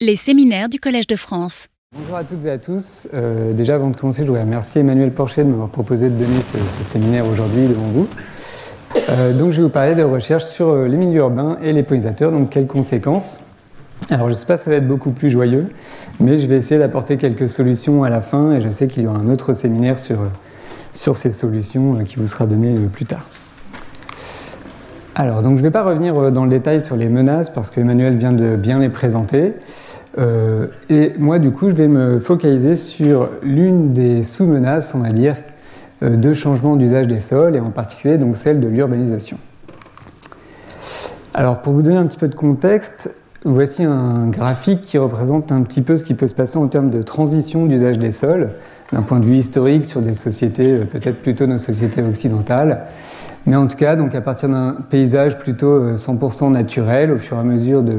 Les séminaires du Collège de France. Bonjour à toutes et à tous. Euh, déjà, avant de commencer, je voudrais remercier Emmanuel Porcher de m'avoir proposé de donner ce, séminaire aujourd'hui devant vous. Euh, donc, je vais vous parler de recherche sur euh, les milieux urbains et les pollinisateurs. Donc, quelles conséquences? Alors, je ne sais pas ça va être beaucoup plus joyeux, mais je vais essayer d'apporter quelques solutions à la fin et je sais qu'il y aura un autre séminaire sur, sur ces solutions qui vous sera donné plus tard. Alors, donc je ne vais pas revenir dans le détail sur les menaces parce qu'Emmanuel vient de bien les présenter. Euh, et moi, du coup, je vais me focaliser sur l'une des sous-menaces, on va dire, euh, de changement d'usage des sols, et en particulier donc celle de l'urbanisation. Alors, pour vous donner un petit peu de contexte, voici un graphique qui représente un petit peu ce qui peut se passer en termes de transition d'usage des sols, d'un point de vue historique sur des sociétés, euh, peut-être plutôt nos sociétés occidentales. Mais en tout cas, donc à partir d'un paysage plutôt 100% naturel, au fur et à mesure de,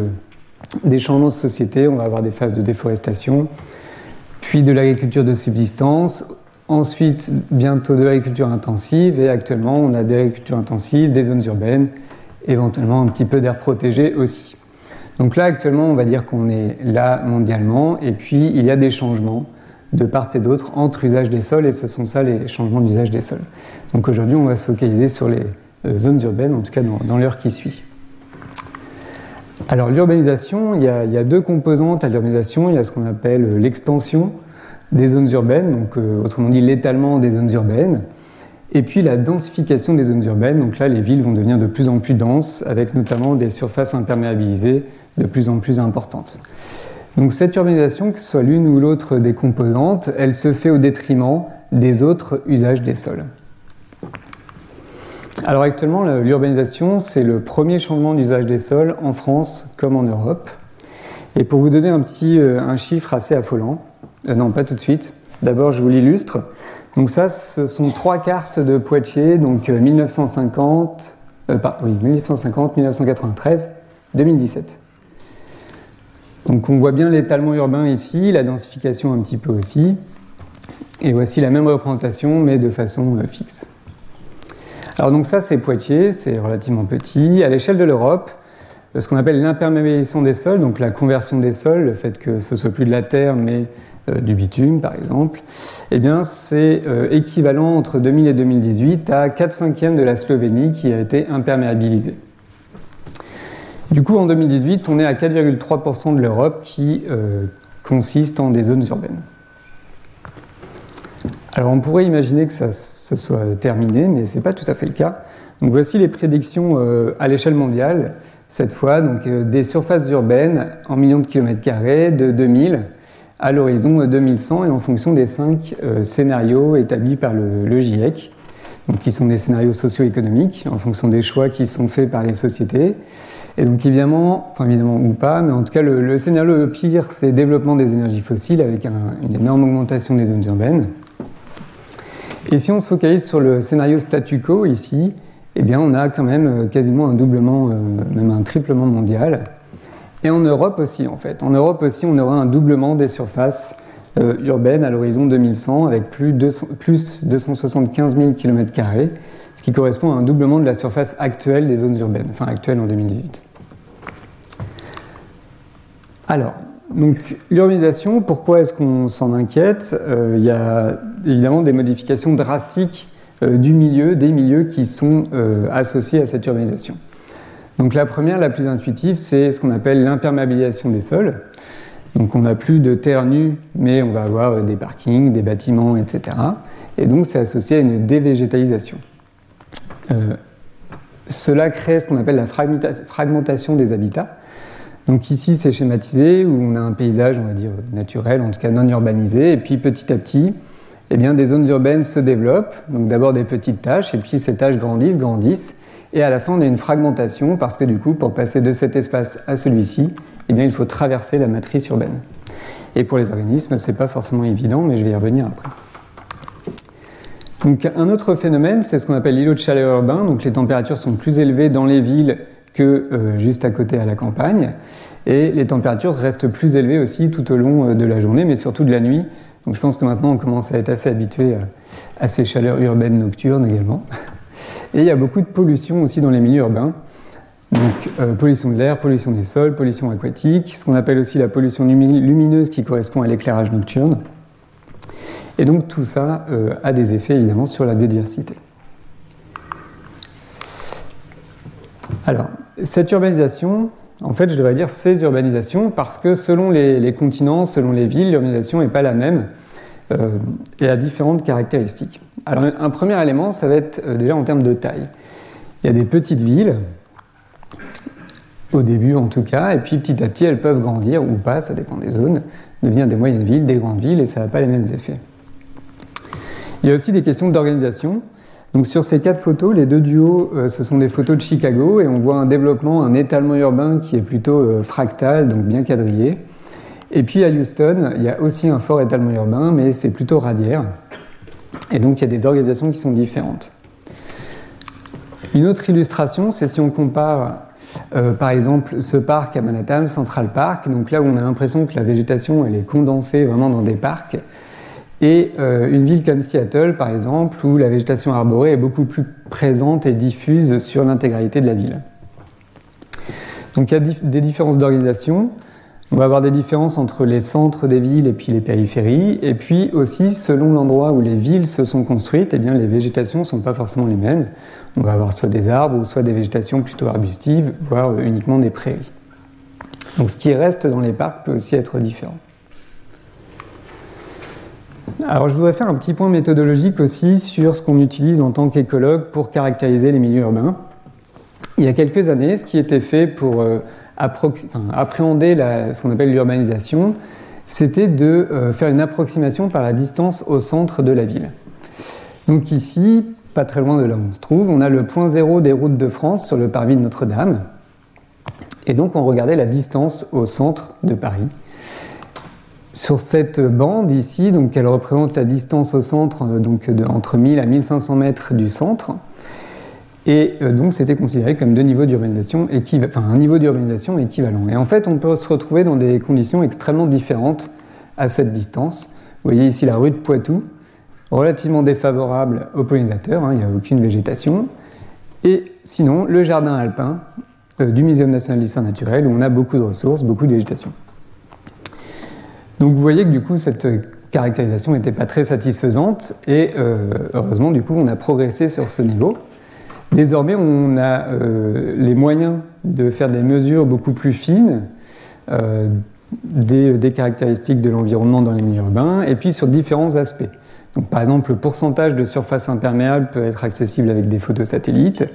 des changements de société, on va avoir des phases de déforestation, puis de l'agriculture de subsistance, ensuite bientôt de l'agriculture intensive, et actuellement on a des agricultures intensives, des zones urbaines, éventuellement un petit peu d'air protégé aussi. Donc là actuellement on va dire qu'on est là mondialement, et puis il y a des changements de part et d'autre entre usage des sols, et ce sont ça les changements d'usage des sols. Donc aujourd'hui on va se focaliser sur les euh, zones urbaines, en tout cas dans l'heure qui suit. Alors l'urbanisation, il, y a deux composantes à l'urbanisation. Il y a ce qu'on appelle euh, l'expansion des zones urbaines, donc euh, autrement dit l'étalement des zones urbaines, et puis la densification des zones urbaines. Donc là, les villes vont devenir de plus en plus denses, avec notamment des surfaces imperméabilisées de plus en plus importantes. Donc cette urbanisation, que ce soit l'une ou l'autre des composantes, elle se fait au détriment des autres usages des sols. Alors actuellement, l'urbanisation, c'est le premier changement d'usage des sols en France comme en Europe. Et pour vous donner un petit euh, un chiffre assez affolant, euh, non pas tout de suite, d'abord je vous l'illustre. Donc ça, ce sont trois cartes de Poitiers, donc 1950, euh, oui, 1950, 1993, 2017. Donc on voit bien l'étalement urbain ici, la densification un petit peu aussi. Et voici la même représentation, mais de façon fixe. Alors donc ça c'est Poitiers, c'est relativement petit. À l'échelle de l'Europe, ce qu'on appelle l'imperméabilisation des sols, donc la conversion des sols, le fait que ce soit plus de la terre mais euh, du bitume par exemple, eh bien c'est euh, équivalent entre 2000 et 2018 à 4 cinquièmes de la Slovénie qui a été imperméabilisée. Du coup en 2018 on est à 4,3% de l'Europe qui euh, consiste en des zones urbaines. Alors on pourrait imaginer que ça se soit terminé, mais ce n'est pas tout à fait le cas. Donc voici les prédictions euh, à l'échelle mondiale, cette fois, donc euh, des surfaces urbaines en millions de kilomètres carrés de 2000 à l'horizon 2100 et en fonction des cinq euh, scénarios établis par le, GIEC, donc qui sont des scénarios socio-économiques en fonction des choix qui sont faits par les sociétés. Et donc évidemment, enfin évidemment ou pas, mais en tout cas le, scénario le pire, c'est développement des énergies fossiles avec une énorme augmentation des zones urbaines. Et si on se focalise sur le scénario statu quo ici, eh bien on a quand même euh, quasiment un doublement, euh, même un triplement mondial. Et en Europe aussi en fait. En Europe aussi on aura un doublement des surfaces euh, urbaines à l'horizon 2100 avec plus, de, plus 275 000 km, ce qui correspond à un doublement de la surface actuelle des zones urbaines, enfin actuelle en 2018. Alors, donc l'urbanisation, pourquoi est-ce qu'on s'en inquiète? Euh, Il y a évidemment des modifications drastiques euh, du milieu, des milieux qui sont euh, associés à cette urbanisation. Donc la première, la plus intuitive, c'est ce qu'on appelle l'imperméabilisation des sols. Donc on n'a plus de terre nue, mais on va avoir des parkings, des bâtiments, etc. Et donc c'est associé à une dévégétalisation. cela crée ce qu'on appelle la fragmentation des habitats. Donc ici, c'est schématisé, où on a un paysage, on va dire, naturel, en tout cas non urbanisé, et puis petit à petit, eh bien, des zones urbaines se développent, donc d'abord des petites tâches, et puis ces tâches grandissent, grandissent, et à la fin, on a une fragmentation, parce que du coup, pour passer de cet espace à celui-ci, eh bien, il faut traverser la matrice urbaine. Et pour les organismes, ce n'est pas forcément évident, mais je vais y revenir après. Donc, un autre phénomène, c'est ce qu'on appelle l'îlot de chaleur urbain. Donc, les températures sont plus élevées dans les villes euh, juste à côté à la campagne. Et les températures restent plus élevées aussi tout au long euh, de la journée, mais surtout de la nuit. Donc je pense que maintenant on commence à être assez habitué à, ces chaleurs urbaines nocturnes également. Et il y a beaucoup de pollution aussi dans les milieux urbains. Donc euh, pollution de l'air, pollution des sols, pollution aquatique, ce qu'on appelle aussi la pollution lumineuse qui correspond à l'éclairage nocturne. Et donc tout ça a des effets évidemment sur la biodiversité. Alors, cette urbanisation, en fait, je devrais dire ces urbanisations, parce que selon les, continents, selon les villes, l'urbanisation n'est pas la même euh, et a différentes caractéristiques. Alors, un premier élément, ça va être déjà en termes de taille. Il y a des petites villes, au début en tout cas, et puis petit à petit elles peuvent grandir ou pas, ça dépend des zones, devenir des moyennes villes, des grandes villes, et ça n'a pas les mêmes effets. Il y a aussi des questions d'organisation. Donc sur ces quatre photos, les deux duos, euh, ce sont des photos de Chicago, et on voit un développement, un étalement urbain qui est plutôt euh, fractal, donc bien quadrillé. Et puis à Houston, il y a aussi un fort étalement urbain, mais c'est plutôt radiaire. Et donc il y a des organisations qui sont différentes. Une autre illustration, c'est si on compare euh, par exemple, ce parc à Manhattan, Central Park, donc là où on a l'impression que la végétation elle est condensée vraiment dans des parcs, et euh, une ville comme Seattle, par exemple, où la végétation arborée est beaucoup plus présente et diffuse sur l'intégralité de la ville. Donc il y a des différences d'organisation. On va avoir des différences entre les centres des villes et puis les périphéries. Et puis aussi, selon l'endroit où les villes se sont construites, eh bien, les végétations ne sont pas forcément les mêmes. On va avoir soit des arbres ou soit des végétations plutôt arbustives, voire uniquement des prairies. Donc ce qui reste dans les parcs peut aussi être différent. Alors je voudrais faire un petit point méthodologique aussi sur ce qu'on utilise en tant qu'écologue pour caractériser les milieux urbains. Il y a quelques années, ce qui était fait pour euh, appréhender ce qu'on appelle l'urbanisation, c'était de euh, faire une approximation par la distance au centre de la ville. Donc ici, pas très loin de là où on se trouve, on a le point zéro des routes de France sur le parvis de Notre-Dame. Et donc on regardait la distance au centre de Paris. Sur cette bande ici, donc elle représente la distance au centre euh, donc entre 1000 à 1500 mètres du centre. Et euh, donc c'était considéré comme deux niveaux d'urbanisation enfin un niveau d'urbanisation équivalent. Et en fait, on peut se retrouver dans des conditions extrêmement différentes à cette distance. Vous voyez ici la rue de Poitou, relativement défavorable aux pollinisateurs, hein, il n'y a aucune végétation. Et sinon, le jardin alpin euh, du Muséum national d'histoire naturelle, où on a beaucoup de ressources, beaucoup de végétation. Donc vous voyez que du coup, cette caractérisation n'était pas très satisfaisante, et euh, heureusement, du coup, on a progressé sur ce niveau. Désormais, on a euh, les moyens de faire des mesures beaucoup plus fines euh, des, caractéristiques de l'environnement dans les milieux urbains et puis sur différents aspects. Donc, par exemple, le pourcentage de surface imperméable peut être accessible avec des photos satellites,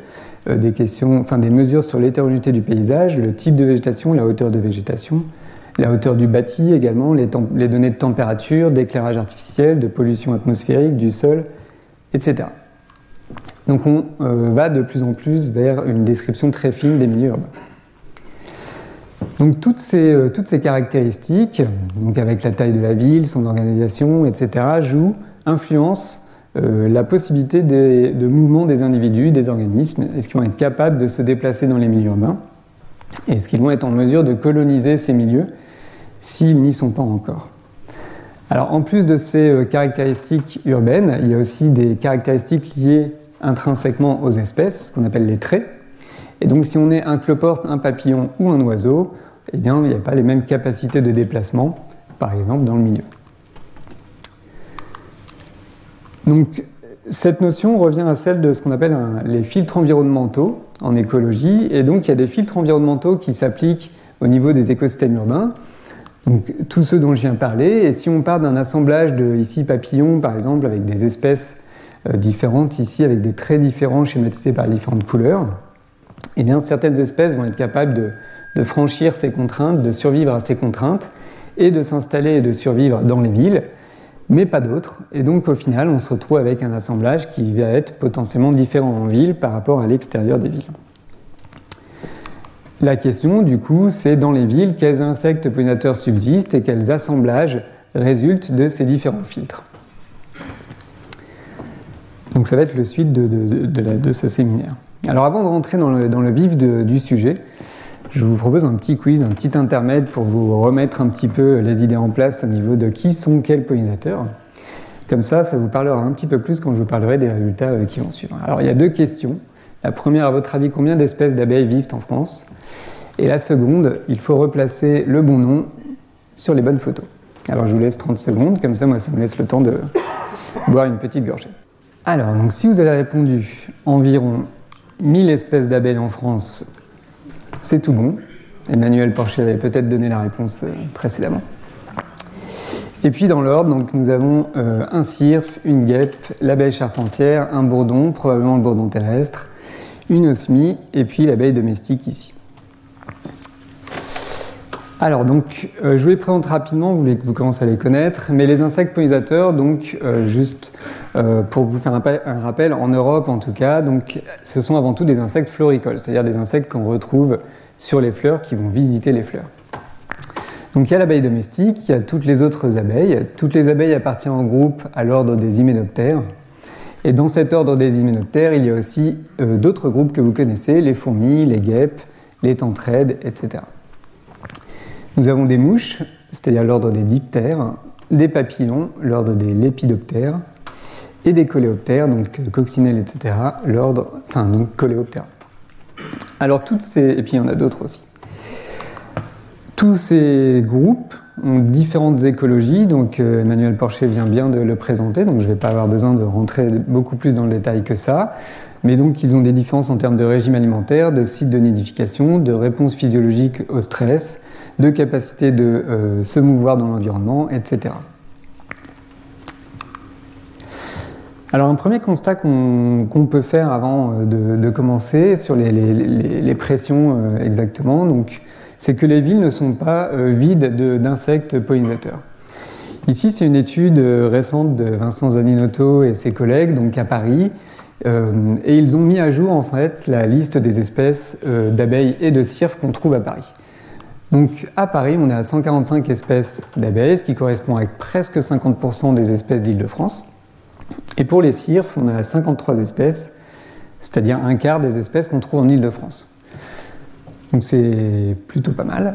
euh, des, questions, enfin, des mesures sur l'hétérogénéité du paysage, le type de végétation, la hauteur de végétation, la hauteur du bâti également, les, données de température, d'éclairage artificiel, de pollution atmosphérique, du sol, etc. Donc on euh, va de plus en plus vers une description très fine des milieux urbains. Donc toutes ces, euh, caractéristiques, donc avec la taille de la ville, son organisation, etc., jouent, influencent euh, la possibilité de mouvement des individus, des organismes. Est-ce qu'ils vont être capables de se déplacer dans les milieux urbains Est-ce qu'ils vont être en mesure de coloniser ces milieux s'ils n'y sont pas encore Alors en plus de ces caractéristiques urbaines, il y a aussi des caractéristiques liées intrinsèquement aux espèces, ce qu'on appelle les traits. Et donc si on est un cloporte, un papillon ou un oiseau, eh bien il n'y a pas les mêmes capacités de déplacement, par exemple dans le milieu. Donc cette notion revient à celle de ce qu'on appelle les filtres environnementaux en écologie. Et donc il y a des filtres environnementaux qui s'appliquent au niveau des écosystèmes urbains. Donc tous ceux dont je viens parler. Et si on part d'un assemblage de ici papillons par exemple avec des espèces euh, différentes ici avec des traits différents schématisés par différentes couleurs, eh bien certaines espèces vont être capables de franchir ces contraintes, de survivre à ces contraintes et de s'installer et de survivre dans les villes, mais pas d'autres. Et donc au final, on se retrouve avec un assemblage qui va être potentiellement différent en ville par rapport à l'extérieur des villes. La question, du coup, c'est dans les villes, quels insectes pollinateurs subsistent et quels assemblages résultent de ces différents filtres. Donc ça va être le suite de, ce séminaire. Alors avant de rentrer dans le, vif du sujet, je vous propose un petit quiz, un petit intermède pour vous remettre un petit peu les idées en place au niveau de qui sont quels pollinisateurs. Comme ça, ça vous parlera un petit peu plus quand je vous parlerai des résultats euh, qui vont suivre. Alors il y a deux questions. La première, à votre avis, combien d'espèces d'abeilles vivent en France? Et la seconde, il faut replacer le bon nom sur les bonnes photos. Alors je vous laisse 30 secondes, comme ça moi ça me laisse le temps de boire une petite gorgée. Alors, donc si vous avez répondu environ 1000 espèces d'abeilles en France, c'est tout bon. Emmanuel Porcher avait peut-être donné la réponse euh, précédemment. Et puis dans l'ordre, nous avons euh, un cirque, une guêpe, l'abeille charpentière, un bourdon, probablement le bourdon terrestre, une osmie et puis l'abeille domestique ici. Alors donc, euh, je vous les présente rapidement, vous voulez que vous commencez à les connaître, mais les insectes pollinisateurs, donc juste pour vous faire un, un, rappel, en Europe en tout cas, donc ce sont avant tout des insectes floricoles, c'est-à-dire des insectes qu'on retrouve sur les fleurs qui vont visiter les fleurs. Donc il y a l'abeille domestique, il y a toutes les autres abeilles. Toutes les abeilles appartiennent en groupe à l'ordre des hyménoptères. Et dans cet ordre des hyménoptères, il y a aussi euh, d'autres groupes que vous connaissez, les fourmis, les guêpes, les tentraides, etc. Nous avons des mouches, c'est-à-dire l'ordre des diptères, des papillons, l'ordre des lépidoptères, et des coléoptères, donc coccinelles, etc., l'ordre, enfin donc coléoptères. Alors toutes ces, et puis il y en a d'autres aussi. Tous ces groupes ont différentes écologies, donc euh, Emmanuel Porcher vient bien de le présenter, donc je ne vais pas avoir besoin de rentrer beaucoup plus dans le détail que ça. Mais donc ils ont des différences en termes de régime alimentaire, de site de nidification, de réponse physiologique au stress, de capacité de euh, se mouvoir dans l'environnement, etc. Alors un premier constat qu'on peut faire avant euh, de, commencer sur les, pressions exactement, donc c'est que les villes ne sont pas euh, vides d'insectes pollinisateurs. Ici, c'est une étude euh, récente de Vincent Zaninotto et ses collègues, donc à Paris, euh, et ils ont mis à jour en fait la liste des espèces d'abeilles et de cirques qu'on trouve à Paris. Donc à Paris, on à 145 espèces d'abeilles, ce qui correspond à presque 50% des espèces d'Île-de-France. Et pour les cirques, on à 53 espèces, c'est-à-dire un quart des espèces qu'on trouve en Île-de-France. Donc c'est plutôt pas mal.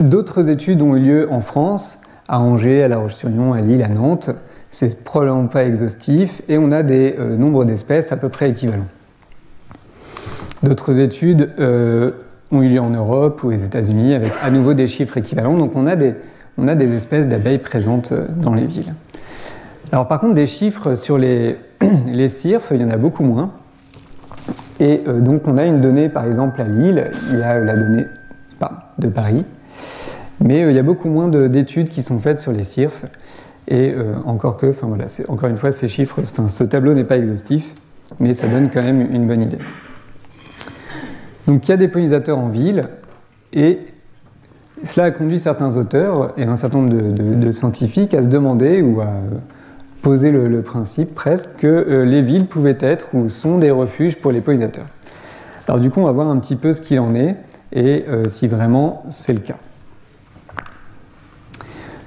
D'autres études ont eu lieu en France, à Angers, à La Roche-sur-Yon, à Lille, à Nantes. C'est probablement pas exhaustif et on a des euh, nombres d'espèces à peu près équivalents. D'autres études euh, ont eu lieu en Europe ou aux États-Unis avec à nouveau des chiffres équivalents. Donc on a des, espèces d'abeilles présentes euh, dans les villes. Alors par contre, des chiffres sur les, les il y en a beaucoup moins. Et euh, donc on a une donnée par exemple à Lille, il y a la donnée de Paris, mais euh, il y a beaucoup moins d'études qui sont faites sur les CIRF. Et euh, encore que, enfin voilà, encore une fois, ces chiffres, ce tableau n'est pas exhaustif, mais ça donne quand même une bonne idée. Donc il y a des pollinisateurs en ville, et cela a conduit certains auteurs et un certain nombre de scientifiques à se demander ou à poser le, principe presque que euh, les villes pouvaient être ou sont des refuges pour les pollinisateurs. Alors du coup, on va voir un petit peu ce qu'il en est et euh, si vraiment c'est le cas.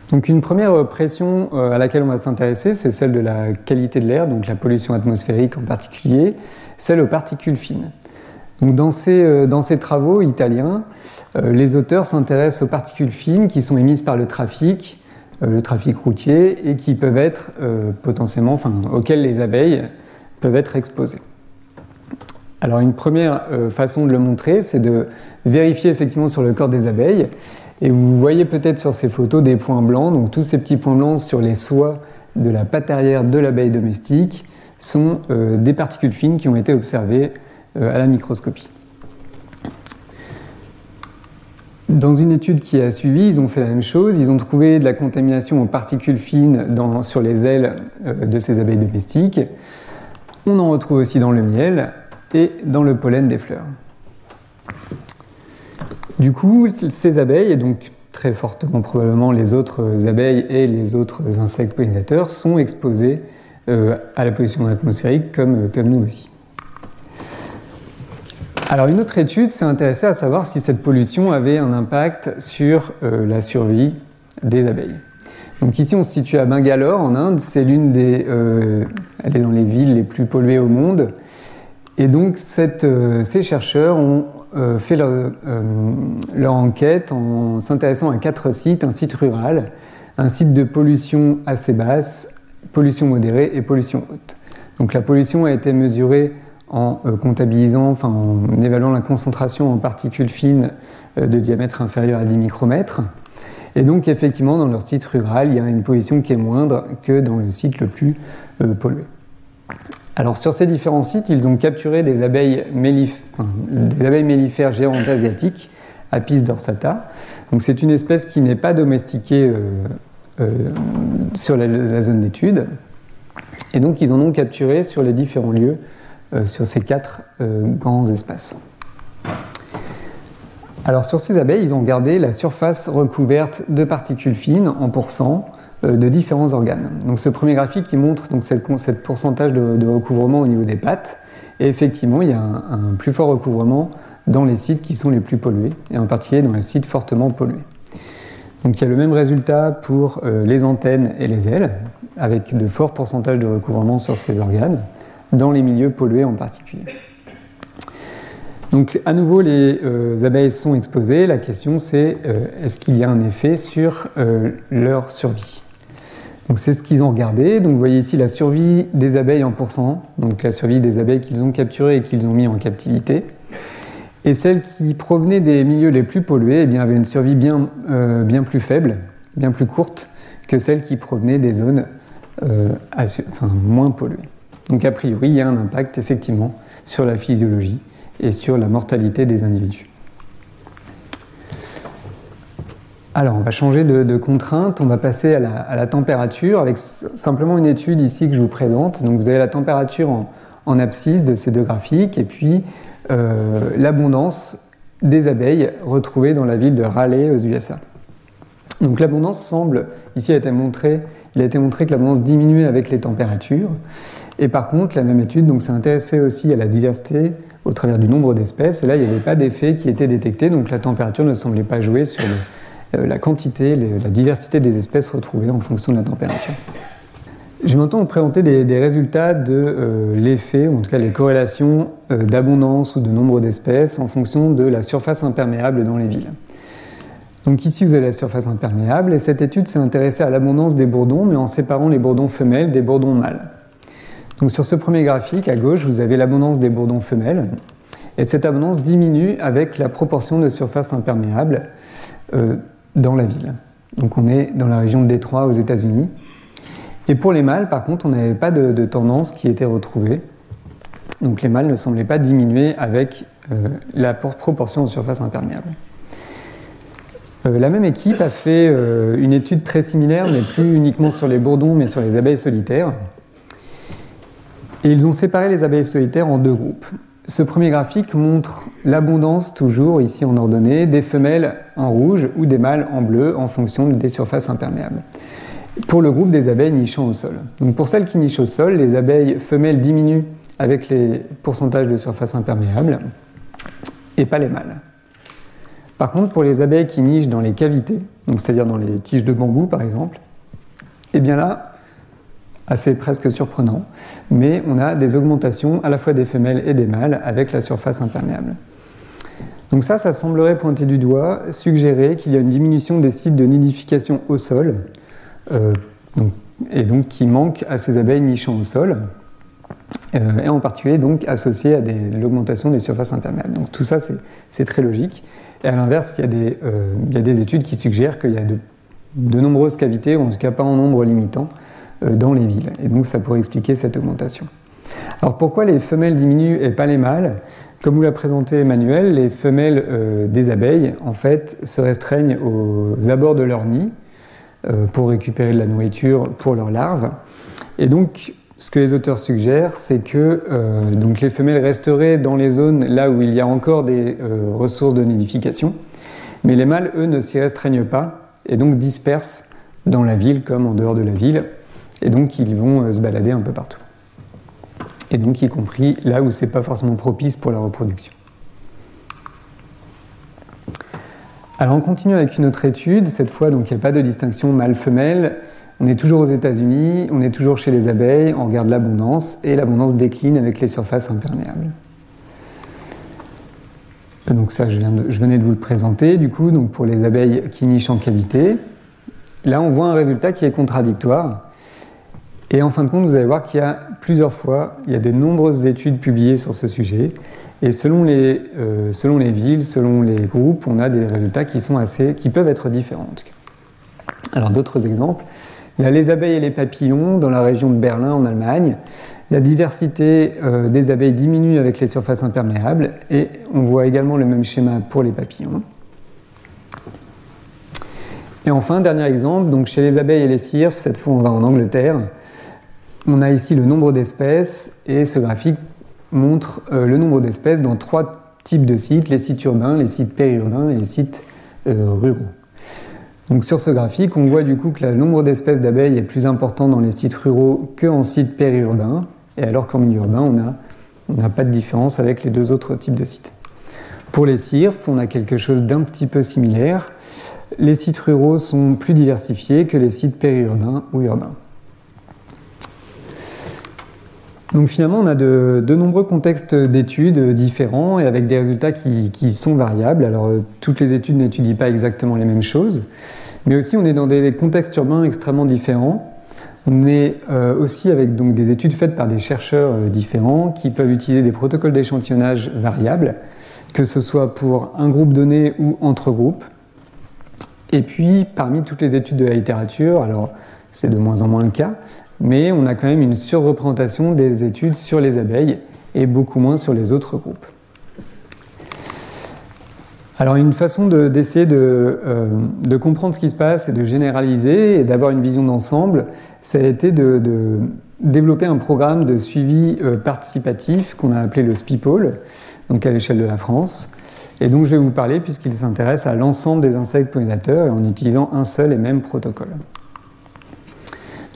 Donc une première pression euh, à laquelle on va s'intéresser, c'est celle de la qualité de l'air, donc la pollution atmosphérique en particulier, celle aux particules fines. Donc dans, ces, dans ces travaux italiens, les auteurs s'intéressent aux particules fines qui sont émises par le trafic, le trafic routier et qui peuvent être euh, potentiellement, enfin, auxquels les abeilles peuvent être exposées. Alors une première euh, façon de le montrer, c'est de vérifier effectivement sur le corps des abeilles. Et vous voyez peut-être sur ces photos des points blancs, donc tous ces petits points blancs sur les soies de la patte arrière de l'abeille domestique sont des particules fines qui ont été observées à la microscopie. Dans une étude qui a suivi, ils ont fait la même chose. Ils ont trouvé de la contamination aux particules fines sur les ailes euh, de ces abeilles domestiques. On en retrouve aussi dans le miel et dans le pollen des fleurs. Du coup, ces abeilles, et donc très fortement probablement les autres abeilles et les autres insectes pollinisateurs, sont exposés euh, à la pollution atmosphérique comme, comme nous aussi. Alors une autre étude s'est intéressée à savoir si cette pollution avait un impact sur euh, la survie des abeilles. Donc ici on se situe à Bangalore en Inde, c'est l'une des, euh, elle est dans les villes les plus polluées au monde. Et donc euh, ces chercheurs ont fait leur, leur, enquête en s'intéressant à quatre sites, un site rural, un site de pollution assez basse, pollution modérée et pollution haute. Donc la pollution a été mesurée en comptabilisant, enfin en évaluant la concentration en particules fines de diamètre inférieur à 10 micromètres. Et donc effectivement, dans leur site rural, il y a une pollution qui est moindre que dans le site le plus pollué. Alors sur ces différents sites, ils ont capturé des abeilles, mellifères géantes asiatiques, Apis dorsata. Donc c'est une espèce qui n'est pas domestiquée euh, euh, sur la, zone d'étude. Et donc ils en ont capturé sur les différents lieux euh, sur ces quatre grands espaces. Alors sur ces abeilles, ils ont gardé la surface recouverte de particules fines en pourcent euh, de différents organes. Donc ce premier graphique qui montre donc cette, pourcentage de, recouvrement au niveau des pattes. Et effectivement, il y a un, plus fort recouvrement dans les sites qui sont les plus pollués, et en particulier dans les sites fortement pollués. Donc il y a le même résultat pour euh, les antennes et les ailes, avec de forts pourcentages de recouvrement sur ces organes, dans les milieux pollués en particulier. Donc à nouveau, les euh, abeilles sont exposées. La question c'est est-ce qu'il y a un effet sur leur survie? Donc c'est ce qu'ils ont regardé. Donc vous voyez ici la survie des abeilles en pourcent, donc la survie des abeilles qu'ils ont capturées et qu'ils ont mis en captivité. Et celles qui provenaient des milieux les plus pollués eh bien, avaient une survie bien, euh, bien plus faible, bien plus courte que celles qui provenaient des zones euh, moins polluées. Donc a priori, il y a un impact effectivement sur la physiologie et sur la mortalité des individus. Alors, on va changer de, contrainte, on va passer à la, température avec simplement une étude ici que je vous présente. Donc, vous avez la température en, abscisse de ces deux graphiques et puis euh, l'abondance des abeilles retrouvées dans la ville de Raleigh aux USA. Donc, l'abondance semble, ici a été montré, il a été montré que l'abondance diminuait avec les températures. Et par contre, la même étude s'est intéressée aussi à la diversité au travers du nombre d'espèces. Et là, il n'y avait pas d'effet qui était détecté, donc la température ne semblait pas jouer sur euh, la quantité, la diversité des espèces retrouvées en fonction de la température. Je vais maintenant présenter des, résultats de euh, l'effet, ou en tout cas les corrélations euh, d'abondance ou de nombre d'espèces en fonction de la surface imperméable dans les villes. Donc ici vous avez la surface imperméable et cette étude s'est intéressée à l'abondance des bourdons mais en séparant les bourdons femelles des bourdons mâles. Donc sur ce premier graphique à gauche vous avez l'abondance des bourdons femelles et cette abondance diminue avec la proportion de surface imperméable dans la ville. Donc on est dans la région de Détroit aux États-Unis. Et pour les mâles, par contre, on n'avait pas de, tendance qui était retrouvée. Donc les mâles ne semblaient pas diminuer avec euh, la proportion de surface imperméable. Euh, la même équipe a fait euh, une étude très similaire, mais plus uniquement sur les bourdons, mais sur les abeilles solitaires. Et ils ont séparé les abeilles solitaires en deux groupes. Ce premier graphique montre l'abondance, toujours ici en ordonnée, des femelles en rouge ou des mâles en bleu en fonction des surfaces imperméables. Pour le groupe des abeilles nichant au sol. Donc pour celles qui nichent au sol, les abeilles femelles diminuent avec les pourcentages de surface imperméable et pas les mâles. Par contre, pour les abeilles qui nichent dans les cavités, c'est-à-dire dans les tiges de bambou par exemple, eh bien là, assez presque surprenant, mais on a des augmentations à la fois des femelles et des mâles avec la surface imperméable. Donc ça, ça semblerait pointer du doigt, suggérer qu'il y a une diminution des sites de nidification au sol, euh, et donc qui manque à ces abeilles nichant au sol, et en particulier donc associé à l'augmentation des surfaces imperméables. Donc tout ça, c'est très logique. Et à l'inverse, il, euh, il, y a des études qui suggèrent qu'il y a de, nombreuses cavités, ou en tout cas pas en nombre limitant, euh, dans les villes. Et donc ça pourrait expliquer cette augmentation. Alors pourquoi les femelles diminuent et pas les mâles? Comme vous l'a présenté Emmanuel, les femelles euh, des abeilles en fait se restreignent aux abords de leur nid euh, pour récupérer de la nourriture pour leurs larves. Et donc ce que les auteurs suggèrent, c'est que donc les femelles resteraient dans les zones là où il y a encore des ressources de nidification, mais les mâles, eux, ne s'y restreignent pas et donc dispersent dans la ville comme en dehors de la ville et donc, ils vont euh, se balader un peu partout. Et donc, y compris là où c'est pas forcément propice pour la reproduction. Alors, on continue avec une autre étude. Cette fois, donc, il n'y a pas de distinction mâle-femelle. On est toujours aux États-Unis, on est toujours chez les abeilles, on regarde l'abondance, et l'abondance décline avec les surfaces imperméables. Donc ça, je, je, venais de vous le présenter, du coup, donc pour les abeilles qui nichent en cavité. Là, on voit un résultat qui est contradictoire. Et en fin de compte, vous allez voir qu'il y a plusieurs fois, il y a de nombreuses études publiées sur ce sujet. Et selon les, euh, selon les villes, selon les groupes, on a des résultats qui, sont assez, qui peuvent être différents. Alors d'autres exemples. Les abeilles et les papillons dans la région de Berlin en Allemagne. La diversité euh, des abeilles diminue avec les surfaces imperméables et on voit également le même schéma pour les papillons. Et enfin, dernier exemple, donc chez les abeilles et les cirfes, cette fois on va en Angleterre, on a ici le nombre d'espèces et ce graphique montre euh, le nombre d'espèces dans trois types de sites, les sites urbains, les sites périurbains et les sites euh, ruraux. Sur ce graphique, on voit du coup que le nombre d'espèces d'abeilles est plus important dans les sites ruraux qu'en sites périurbains, et alors qu'en milieu urbain, on n'a pas de différence avec les deux autres types de sites. Pour les cirfes, on a quelque chose d'un petit peu similaire. Les sites ruraux sont plus diversifiés que les sites périurbains ou urbains. Donc finalement, on a de, nombreux contextes d'études différents et avec des résultats qui, sont variables. Alors euh, toutes les études n'étudient pas exactement les mêmes choses, mais aussi on est dans des contextes urbains extrêmement différents. On est euh, aussi avec donc, des études faites par des chercheurs euh, différents qui peuvent utiliser des protocoles d'échantillonnage variables, que ce soit pour un groupe donné ou entre groupes. Et puis, parmi toutes les études de la littérature, alors c'est de moins en moins le cas, mais on a quand même une surreprésentation des études sur les abeilles et beaucoup moins sur les autres groupes. Alors une façon d'essayer euh, de, comprendre ce qui se passe et de généraliser et d'avoir une vision d'ensemble, ça a été de, développer un programme de suivi euh, participatif qu'on a appelé le SPIPOL, donc à l'échelle de la France, et dont je vais vous parler puisqu'il s'intéresse à l'ensemble des insectes pollinateurs en utilisant un seul et même protocole.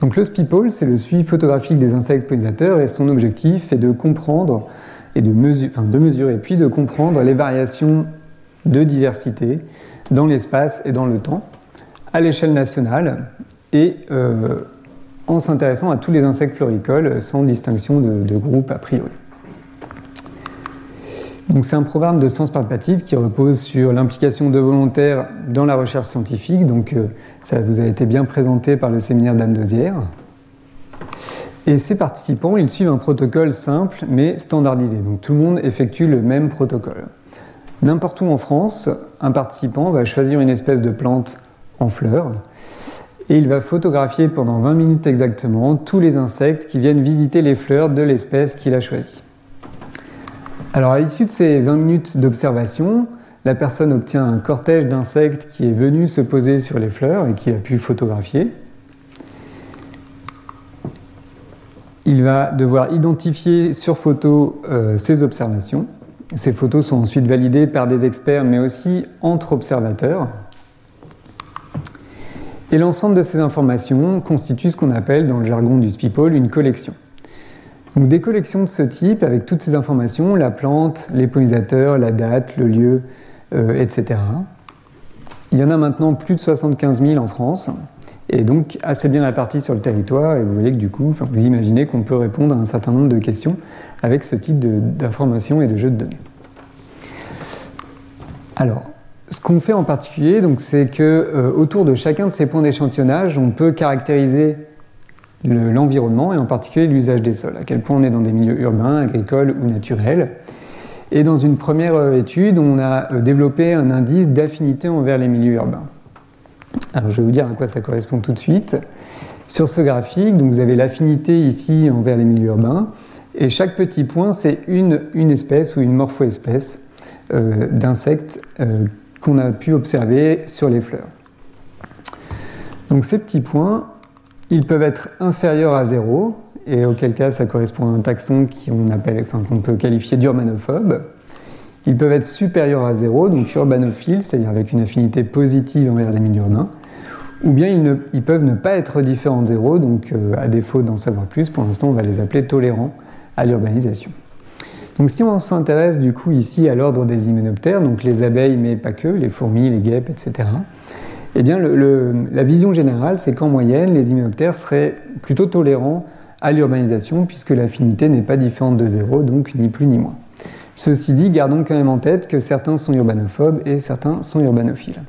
Donc le SPIPOL, c'est le suivi photographique des insectes pollinisateurs et son objectif est de comprendre et de, de mesurer puis de comprendre les variations de diversité dans l'espace et dans le temps à l'échelle nationale et euh, en s'intéressant à tous les insectes floricoles sans distinction de, groupe a priori. C'est un programme de sciences participatives qui repose sur l'implication de volontaires dans la recherche scientifique. Donc euh, ça vous a été bien présenté par le séminaire d'Anne Dosière. Et ces participants, ils suivent un protocole simple mais standardisé. Donc tout le monde effectue le même protocole. N'importe où en France, un participant va choisir une espèce de plante en fleurs et il va photographier pendant 20 minutes exactement tous les insectes qui viennent visiter les fleurs de l'espèce qu'il a choisie. Alors à l'issue de ces 20 minutes d'observation, la personne obtient un cortège d'insectes qui est venu se poser sur les fleurs et qui a pu photographier. Il va devoir identifier sur photo euh, ses observations. Ces photos sont ensuite validées par des experts, mais aussi entre observateurs. Et l'ensemble de ces informations constitue ce qu'on appelle dans le jargon du SPIPOL une collection. Donc des collections de ce type, avec toutes ces informations, la plante, les pollinisateurs, la date, le lieu, euh, etc. Il y en a maintenant plus de 75 000 en France, et donc assez bien répartis sur le territoire, et vous voyez que du coup, vous imaginez qu'on peut répondre à un certain nombre de questions avec ce type d'informations et de jeux de données. Alors, ce qu'on fait en particulier, c'est que euh, autour de chacun de ces points d'échantillonnage, on peut caractériser l'environnement et en particulier l'usage des sols, à quel point on est dans des milieux urbains, agricoles ou naturels. Et dans une première euh, étude, on a euh, développé un indice d'affinité envers les milieux urbains. Alors je vais vous dire à quoi ça correspond tout de suite. Sur ce graphique, donc vous avez l'affinité ici envers les milieux urbains, et chaque petit point, c'est une, espèce ou une morpho-espèce euh, d'insectes qu'on a pu observer sur les fleurs. Donc ces petits points, ils peuvent être inférieurs à zéro, et auquel cas ça correspond à un taxon qu'on peut qualifier d'urbanophobe. Ils peuvent être supérieurs à zéro, donc urbanophiles, c'est-à-dire avec une affinité positive envers les milieux urbains, ou bien ils, peuvent ne pas être différents de zéro, donc euh, à défaut d'en savoir plus, pour l'instant on va les appeler tolérants à l'urbanisation. Donc si on s'intéresse du coup ici à l'ordre des hyménoptères, donc les abeilles mais pas que, les fourmis, les guêpes, etc., eh bien, la vision générale, c'est qu'en moyenne, les hyménoptères seraient plutôt tolérants à l'urbanisation, puisque l'affinité n'est pas différente de zéro, donc ni plus ni moins. Ceci dit, gardons quand même en tête que certains sont urbanophobes et certains sont urbanophiles.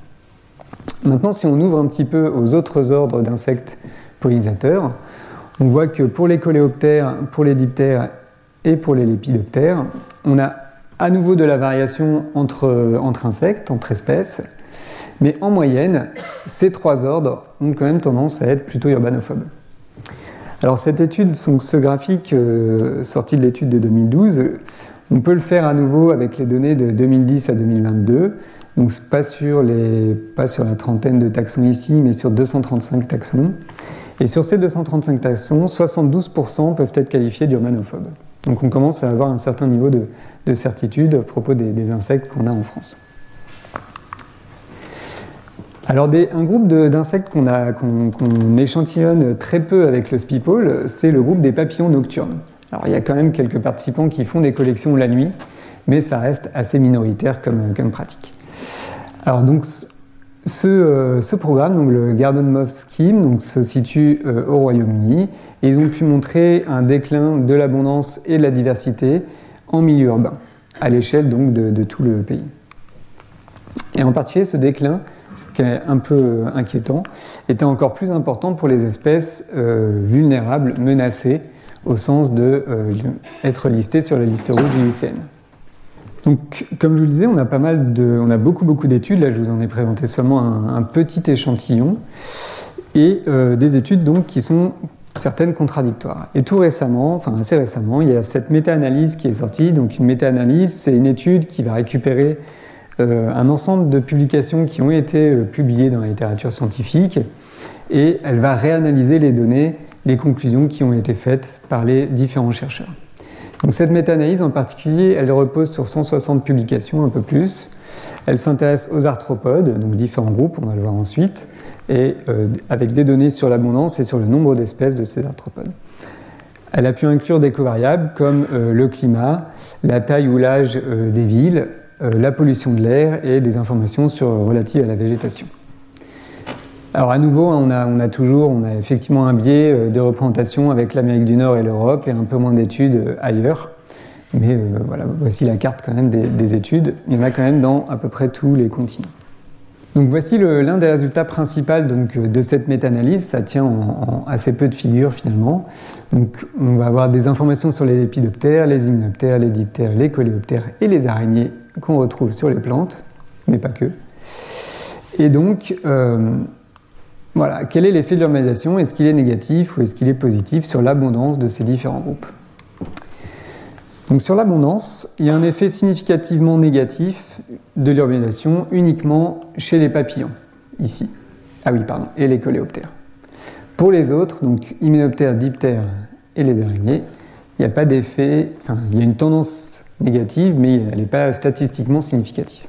Maintenant, si on ouvre un petit peu aux autres ordres d'insectes pollinisateurs, On voit que pour les coléoptères, pour les diptères et pour les lépidoptères, on a à nouveau de la variation entre, insectes, entre espèces, mais en moyenne, ces trois ordres ont quand même tendance à être plutôt urbanophobes. Alors cette étude, ce graphique euh, sorti de l'étude de 2012, on peut le faire à nouveau avec les données de 2010 à 2022. Donc pas sur, pas sur la trentaine de taxons ici, mais sur 235 taxons. Et sur ces 235 taxons, 72% peuvent être qualifiés d'urbanophobes. Donc on commence à avoir un certain niveau de, certitude à propos des, insectes qu'on a en France. Alors un groupe d'insectes qu'on échantillonne très peu avec le spipole, c'est le groupe des papillons nocturnes. Alors il y a quand même quelques participants qui font des collections la nuit, mais ça reste assez minoritaire comme, comme pratique. Alors donc euh, ce, programme, donc le Garden Moth Scheme, donc, se situe euh, au Royaume-Uni et ils ont pu montrer un déclin de l'abondance et de la diversité en milieu urbain, à l'échelle donc de, tout le pays. Et en particulier, ce déclin, ce qui est un peu euh, inquiétant, était encore plus important pour les espèces vulnérables, menacées, au sens d'être listées sur la liste rouge l'UICN. Donc, comme je vous le disais, on a pas mal de, on a beaucoup beaucoup d'études. Là, je vous en ai présenté seulement un, petit échantillon et euh, des études donc qui sont certaines contradictoires. Et tout récemment, enfin assez récemment, il y a cette méta-analyse qui est sortie. Donc, une méta-analyse, c'est une étude qui va récupérer euh, un ensemble de publications qui ont été euh, publiées dans la littérature scientifique et elle va réanalyser les données, les conclusions qui ont été faites par les différents chercheurs. Donc cette méta-analyse en particulier, elle repose sur 160 publications, un peu plus. Elle s'intéresse aux arthropodes, donc différents groupes, on va le voir ensuite, et euh, avec des données sur l'abondance et sur le nombre d'espèces de ces arthropodes. Elle a pu inclure des covariables comme euh, le climat, la taille ou l'âge euh, des villes, la pollution de l'air et des informations relatives à la végétation. Alors à nouveau, on a, toujours, on a effectivement un biais euh, de représentation avec l'Amérique du Nord et l'Europe et un peu moins d'études euh, ailleurs. Mais euh, voilà, voici la carte quand même des, études. Il y en a quand même dans à peu près tous les continents. Donc voici l'un des résultats principaux donc, de cette méta-analyse. Ça tient en, assez peu de figures finalement. Donc on va avoir des informations sur les lépidoptères, les hyménoptères, les diptères, les coléoptères et les araignées qu'on retrouve sur les plantes, mais pas que. Et donc, voilà, quel est l'effet de l'urbanisation? Est-ce qu'il est négatif ou est-ce qu'il est positif sur l'abondance de ces différents groupes? Sur l'abondance, il y a un effet significativement négatif de l'urbanisation uniquement chez les papillons, ici. Ah oui, pardon, et les coléoptères. Pour les autres, donc hyménoptères, diptères et les araignées, il n'y a pas d'effet, enfin, il y a une tendance négative, mais elle n'est pas statistiquement significative.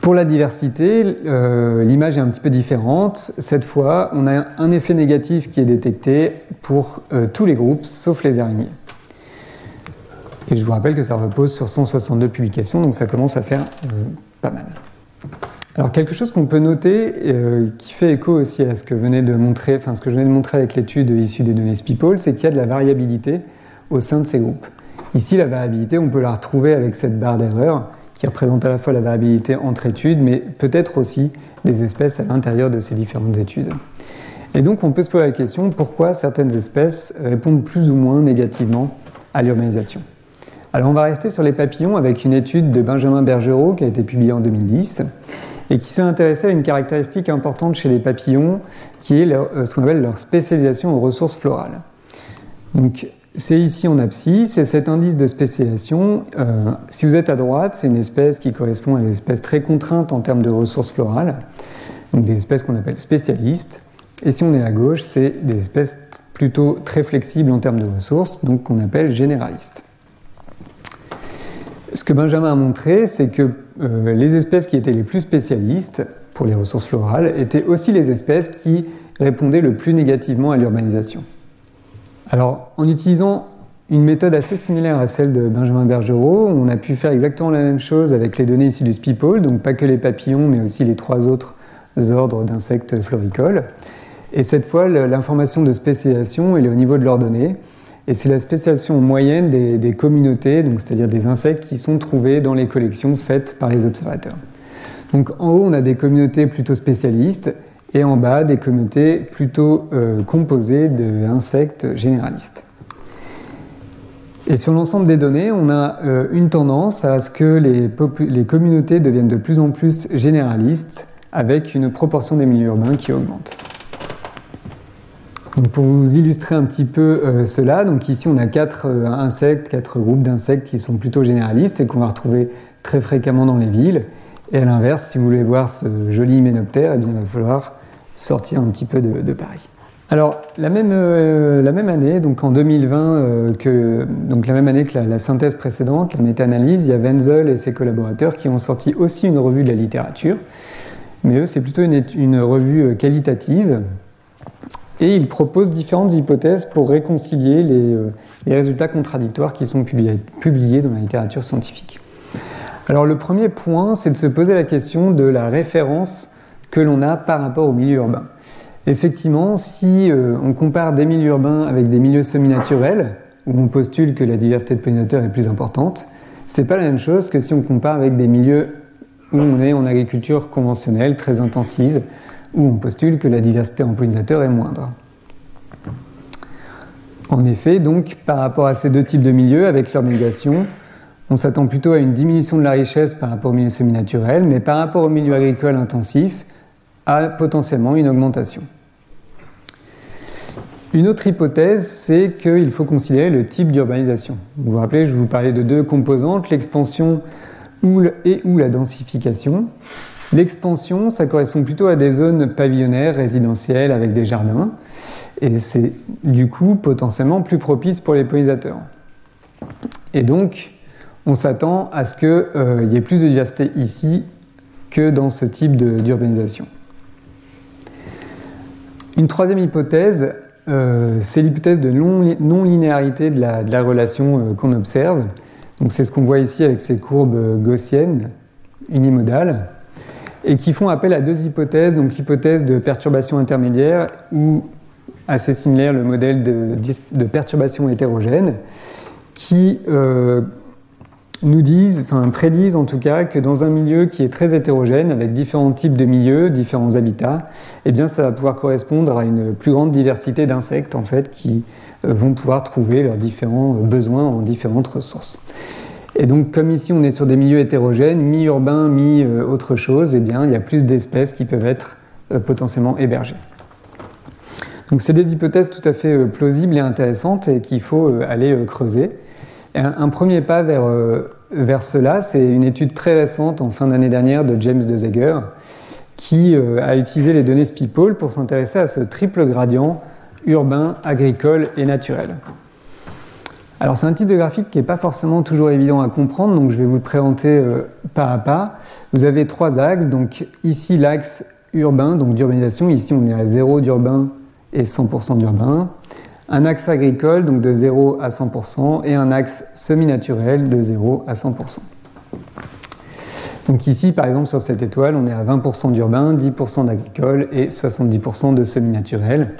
Pour la diversité, euh, l'image est un petit peu différente. Cette fois, on a un effet négatif qui est détecté pour euh, tous les groupes, sauf les araignées. Et je vous rappelle que ça repose sur 162 publications, donc ça commence à faire euh, pas mal. Alors quelque chose qu'on peut noter, qui fait écho aussi à ce que, venait de montrer, enfin, ce que je venais de montrer avec l'étude issue des données Speeple, c'est qu'il y a de la variabilité au sein de ces groupes. Ici, la variabilité, on peut la retrouver avec cette barre d'erreur qui représente à la fois la variabilité entre études, mais peut-être aussi des espèces à l'intérieur de ces différentes études. Et donc on peut se poser la question pourquoi certaines espèces répondent plus ou moins négativement à l'urbanisation? Alors on va rester sur les papillons avec une étude de Benjamin Bergerot qui a été publiée en 2010 et qui s'est intéressée à une caractéristique importante chez les papillons qui est euh, ce qu'on appelle leur spécialisation aux ressources florales. Donc c'est ici en abscisse, c'est cet indice de spécialisation. Euh, si vous êtes à droite, c'est une espèce qui correspond à des espèces très contraintes en termes de ressources florales, donc des espèces qu'on appelle spécialistes. Et si on est à gauche, c'est des espèces plutôt très flexibles en termes de ressources, donc qu'on appelle généralistes. Ce que Benjamin a montré, c'est que euh, les espèces qui étaient les plus spécialistes pour les ressources florales étaient aussi les espèces qui répondaient le plus négativement à l'urbanisation. Alors, en utilisant une méthode assez similaire à celle de Benjamin Bergerot, on a pu faire exactement la même chose avec les données issues du Speeple, donc pas que les papillons, mais aussi les trois autres ordres d'insectes floricoles. Et cette fois, l'information de spécialisation, elle est au niveau de leurs données. Et c'est la spécialisation moyenne des, des communautés, c'est-à-dire des insectes qui sont trouvés dans les collections faites par les observateurs. Donc en haut, on a des communautés plutôt spécialistes, et en bas des communautés plutôt euh, composées d'insectes généralistes. Et sur l'ensemble des données, on a euh, une tendance à ce que les, communautés deviennent de plus en plus généralistes avec une proportion des milieux urbains qui augmente. Donc pour vous illustrer un petit peu euh, cela, donc ici on a quatre insectes, quatre groupes d'insectes qui sont plutôt généralistes et qu'on va retrouver très fréquemment dans les villes. Et à l'inverse, si vous voulez voir ce joli hyménoptère, eh bien, il va falloir sortir un petit peu de, Paris. Alors, la même, euh, la même, année, donc en 2020, euh, que, la même année que la, synthèse précédente, la méta-analyse, il y a Wenzel et ses collaborateurs qui ont sorti aussi une revue de la littérature. Mais eux, c'est plutôt une, une, revue euh, qualitative. Et ils proposent différentes hypothèses pour réconcilier les, les résultats contradictoires qui sont publiés, publiés dans la littérature scientifique. Alors le premier point, c'est de se poser la question de la référence que l'on a par rapport au milieu urbain. Effectivement, si euh, on compare des milieux urbains avec des milieux semi-naturels, où on postule que la diversité de pollinisateurs est plus importante, c'est pas la même chose que si on compare avec des milieux où on est en agriculture conventionnelle, très intensive, où on postule que la diversité en pollinisateurs est moindre. En effet, donc, par rapport à ces deux types de milieux, avec l'urbanisation, on s'attend plutôt à une diminution de la richesse par rapport au milieu semi-naturel, mais par rapport au milieu agricole intensif, à potentiellement une augmentation. Une autre hypothèse, c'est qu'il faut considérer le type d'urbanisation. Vous vous rappelez, je vous parlais de deux composantes, l'expansion et ou la densification. L'expansion, ça correspond plutôt à des zones pavillonnaires, résidentielles, avec des jardins, et c'est du coup potentiellement plus propice pour les pollinisateurs. Et donc, on s'attend à ce qu'il euh, y ait plus de diversité ici que dans ce type d'urbanisation. Une troisième hypothèse, euh, c'est l'hypothèse de non-linéarité de, la, relation euh, qu'on observe. c'est ce qu'on voit ici avec ces courbes gaussiennes unimodales et qui font appel à deux hypothèses. Donc l'hypothèse de perturbation intermédiaire ou assez similaire le modèle de, perturbation hétérogène qui nous disent, enfin prédisent en tout cas, que dans un milieu qui est très hétérogène, avec différents types de milieux, différents habitats, eh bien ça va pouvoir correspondre à une plus grande diversité d'insectes en fait qui euh, vont pouvoir trouver leurs différents euh, besoins en différentes ressources. Et donc comme ici on est sur des milieux hétérogènes, mi-urbains, mi-autre chose, eh bien il y a plus d'espèces qui peuvent être euh, potentiellement hébergées. Donc c'est des hypothèses tout à fait plausibles et intéressantes et qu'il faut aller creuser. Un, premier pas vers, euh, vers cela, c'est une étude très récente en fin d'année dernière de James De Zeger, qui euh, a utilisé les données Spipole pour s'intéresser à ce triple gradient urbain, agricole et naturel. Alors c'est un type de graphique qui n'est pas forcément toujours évident à comprendre, donc je vais vous le présenter euh, pas à pas. Vous avez trois axes, donc ici l'axe urbain, donc d'urbanisation, ici on est à 0 d'urbain et 100% d'urbain un axe agricole, donc de 0 à 100%, et un axe semi-naturel de 0 à 100%. Donc ici, par exemple, sur cette étoile, on est à 20% d'urbain, 10% d'agricole et 70% de semi-naturel.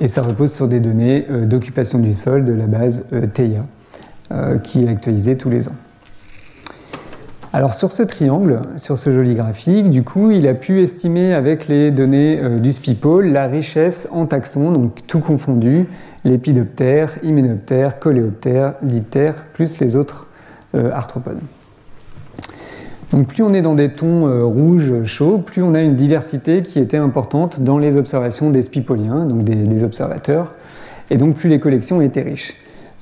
Et ça repose sur des données euh, d'occupation du sol de la base euh, TEIA, euh, qui est actualisée tous les ans. Alors sur ce triangle, sur ce joli graphique, du coup, il a pu estimer avec les données euh, du SPIPOL la richesse en taxons, donc tout confondu, lépidoptères, hyménoptères, coléoptères, diptères, plus les autres euh, arthropodes. Donc plus on est dans des tons euh, rouges chauds, plus on a une diversité qui était importante dans les observations des spipoliens, donc des observateurs, et donc plus les collections étaient riches.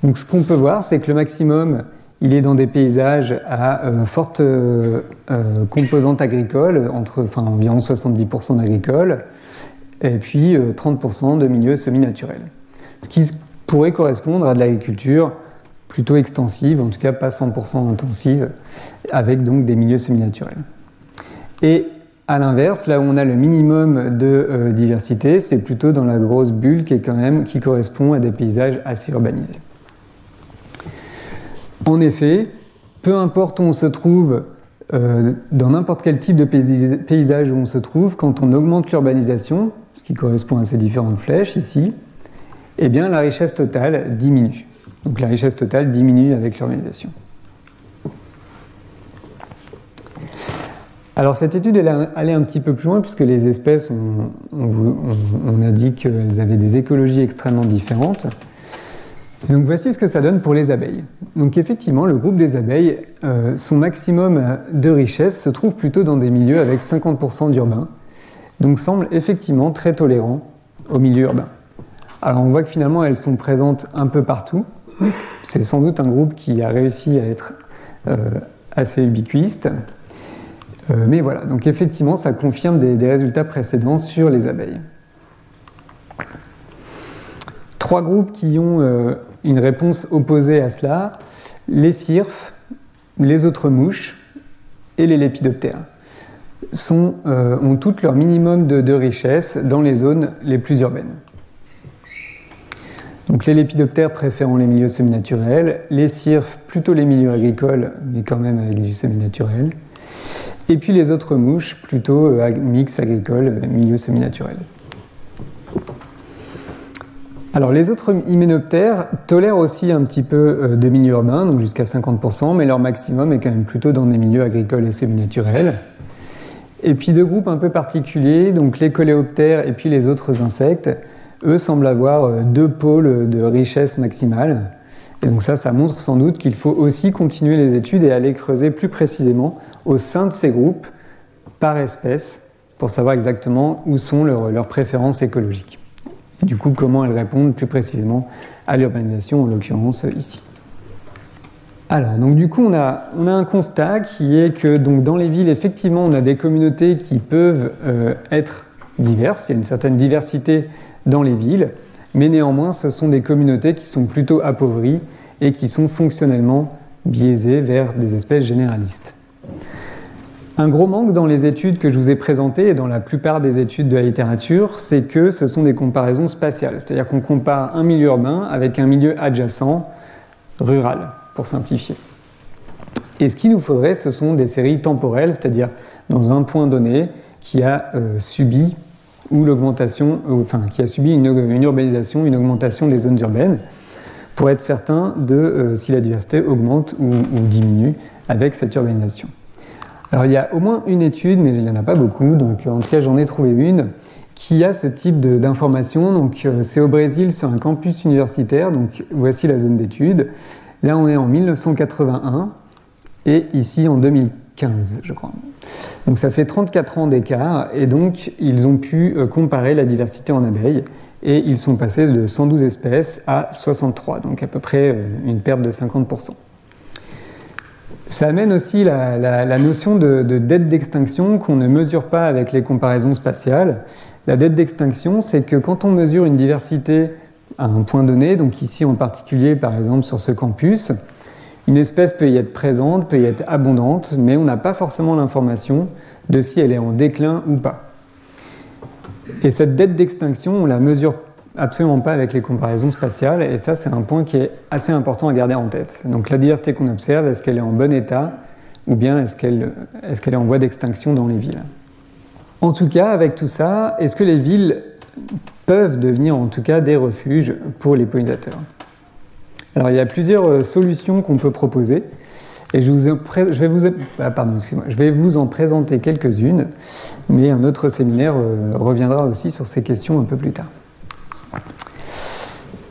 Donc ce qu'on peut voir, c'est que le maximum il est dans des paysages à euh, forte euh, euh, composante agricole, entre enfin, environ 70% d'agricole, et puis 30% de milieux semi-naturels. Ce qui pourrait correspondre à de l'agriculture plutôt extensive, en tout cas pas 100% intensive, avec donc des milieux semi-naturels. Et à l'inverse, là où on a le minimum de diversité, c'est plutôt dans la grosse bulle qui, est quand même, qui correspond à des paysages assez urbanisés. En effet, peu importe où on se trouve, euh, dans n'importe quel type de paysage où on se trouve, quand on augmente l'urbanisation, ce qui correspond à ces différentes flèches ici, eh bien la richesse totale diminue. Donc la richesse totale diminue avec l'urbanisation. Alors cette étude, elle allait un petit peu plus loin puisque les espèces, on, a dit qu'elles avaient des écologies extrêmement différentes. Donc voici ce que ça donne pour les abeilles. Donc effectivement, le groupe des abeilles, euh, son maximum de richesse se trouve plutôt dans des milieux avec 50% d'urbain, donc semble effectivement très tolérant au milieu urbain. Alors on voit que finalement elles sont présentes un peu partout. C'est sans doute un groupe qui a réussi à être euh, assez ubiquiste. Euh, mais voilà, donc effectivement, ça confirme des, résultats précédents sur les abeilles. Trois groupes qui ont une réponse opposée à cela, les cirfes, les autres mouches et les lépidoptères, euh, ont toutes leur minimum de, richesse dans les zones les plus urbaines. Donc les lépidoptères préférant les milieux semi-naturels, les cirfes plutôt les milieux agricoles, mais quand même avec du semi-naturel, et puis les autres mouches, plutôt euh, mix agricole, euh, milieu semi-naturel. Alors les autres hyménoptères tolèrent aussi un petit peu euh, de milieux urbains, donc jusqu'à 50%, mais leur maximum est quand même plutôt dans des milieux agricoles et semi-naturels. Et puis deux groupes un peu particuliers, donc les coléoptères et puis les autres insectes, eux semblent avoir deux pôles de richesse maximale. Et donc ça, ça montre sans doute qu'il faut aussi continuer les études et aller creuser plus précisément au sein de ces groupes par espèce pour savoir exactement où sont leurs, préférences écologiques. Du coup, comment elles répondent plus précisément à l'urbanisation, en l'occurrence ici. Alors, donc du coup, on a, on a, un constat qui est que donc, dans les villes, effectivement, on a des communautés qui peuvent euh, être diverses. Il y a une certaine diversité dans les villes, mais néanmoins, ce sont des communautés qui sont plutôt appauvries et qui sont fonctionnellement biaisées vers des espèces généralistes. Un gros manque dans les études que je vous ai présentées et dans la plupart des études de la littérature, c'est que ce sont des comparaisons spatiales, c'est-à-dire qu'on compare un milieu urbain avec un milieu adjacent rural, pour simplifier. Et ce qu'il nous faudrait, ce sont des séries temporelles, c'est-à-dire dans un point donné qui a euh, subi euh, une, urbanisation, une augmentation des zones urbaines, pour être certain de euh, si la diversité augmente ou diminue avec cette urbanisation. Alors il y a au moins une étude, mais il n'y en a pas beaucoup, donc en tout cas j'en ai trouvé une, qui a ce type d'information. Donc euh, c'est au Brésil sur un campus universitaire, donc voici la zone d'étude. Là on est en 1981 et ici en 2015, je crois. Donc ça fait 34 ans d'écart et donc ils ont pu euh, comparer la diversité en abeilles et ils sont passés de 112 espèces à 63, donc à peu près euh, une perte de 50%. Ça amène aussi la, notion de, dette d'extinction qu'on ne mesure pas avec les comparaisons spatiales. La dette d'extinction, c'est que quand on mesure une diversité à un point donné, donc ici en particulier par exemple sur ce campus, une espèce peut y être présente, peut y être abondante, mais on n'a pas forcément l'information de si elle est en déclin ou pas. Et cette dette d'extinction, on la mesure absolument pas avec les comparaisons spatiales, et ça c'est un point qui est assez important à garder en tête. Donc la diversité qu'on observe, est-ce qu'elle est en bon état, ou bien est-ce qu'elle est, en voie d'extinction dans les villes? En tout cas, avec tout ça, est-ce que les villes peuvent devenir en tout cas des refuges pour les pollinisateurs? Alors il y a plusieurs euh, solutions qu'on peut proposer. Et je, vous je, vais vous, ah, je vais vous en présenter quelques-unes, mais un autre séminaire euh, reviendra aussi sur ces questions un peu plus tard.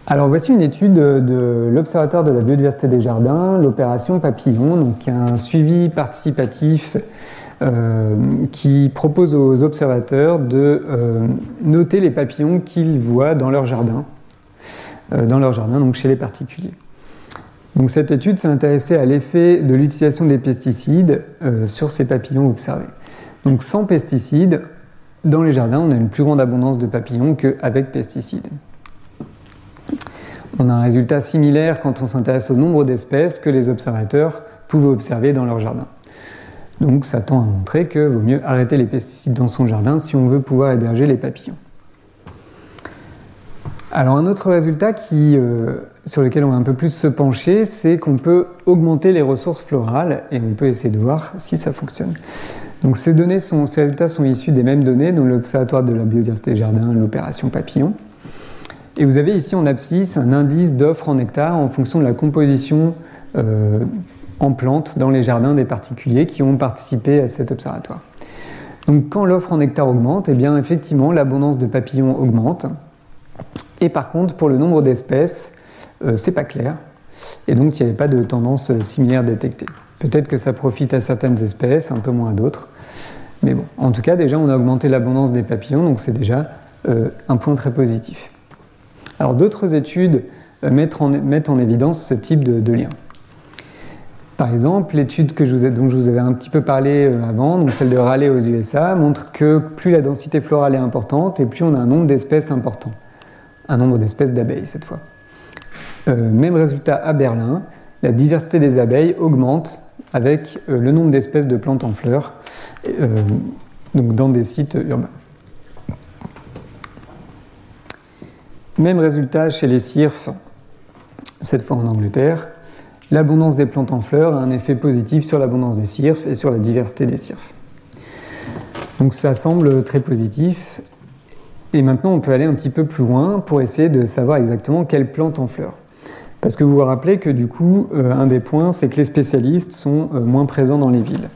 Alors voici une étude de l'Observatoire de la biodiversité des jardins, l'opération Papillon, donc un suivi participatif euh, qui propose aux observateurs de euh, noter les papillons qu'ils voient dans leur jardin, euh, dans leur jardin, donc chez les particuliers. Donc cette étude s'est intéressée à l'effet de l'utilisation des pesticides sur ces papillons observés. Donc sans pesticides, dans les jardins, on a une plus grande abondance de papillons qu'avec pesticides. On a un résultat similaire quand on s'intéresse au nombre d'espèces que les observateurs pouvaient observer dans leur jardin. Donc ça tend à montrer que vaut mieux arrêter les pesticides dans son jardin si on veut pouvoir héberger les papillons. Alors un autre résultat euh, sur lequel on va un peu plus se pencher, c'est qu'on peut augmenter les ressources florales et on peut essayer de voir si ça fonctionne. Donc ces, données sont, ces résultats sont issus des mêmes données, dont l'Observatoire de la biodiversité des jardins, l'opération papillon. Et vous avez ici en abscisse un indice d'offres en hectare en fonction de la composition euh, en plantes dans les jardins des particuliers qui ont participé à cet observatoire. Donc quand l'offre en nectar augmente, eh bien effectivement l'abondance de papillons augmente. Et par contre, pour le nombre d'espèces, euh, c'est pas clair. Et donc il n'y avait pas de tendance similaire détectée. Peut-être que ça profite à certaines espèces, un peu moins à d'autres. Mais bon, en tout cas, déjà, on a augmenté l'abondance des papillons, donc c'est déjà euh, un point très positif. Alors d'autres études euh, mettent, en, évidence ce type de, lien. Par exemple, l'étude dont je vous avais un petit peu parlé euh, avant, donc celle de Raleigh aux USA, montre que plus la densité florale est importante et plus on a un nombre d'espèces important. Un nombre d'espèces d'abeilles cette fois. même résultat à Berlin, la diversité des abeilles augmente avec le nombre d'espèces de plantes en fleurs, donc dans des sites urbains. Même résultat chez les cirfes, cette fois en Angleterre. L'abondance des plantes en fleurs a un effet positif sur l'abondance des cirfes et sur la diversité des cirfes. Donc ça semble très positif. Et maintenant, on peut aller un petit peu plus loin pour essayer de savoir exactement quelles plantes en fleurs. Parce que vous vous rappelez que du coup, euh, un des points, c'est que les spécialistes sont euh, moins présents dans les villes.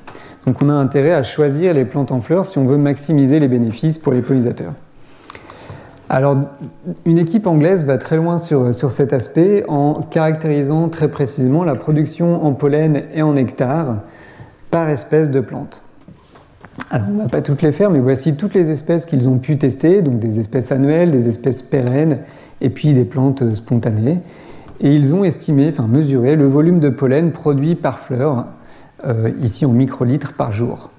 Donc on a intérêt à choisir les plantes en fleurs si on veut maximiser les bénéfices pour les pollinisateurs. Alors, une équipe anglaise va très loin sur, cet aspect en caractérisant très précisément la production en pollen et en nectar par espèce de plante. Alors, on ne va pas toutes les faire, mais voici toutes les espèces qu'ils ont pu tester, donc des espèces annuelles, des espèces pérennes et puis des plantes spontanées. Et ils ont estimé, enfin mesuré, le volume de pollen produit par fleur, euh, ici en microlitres par jour.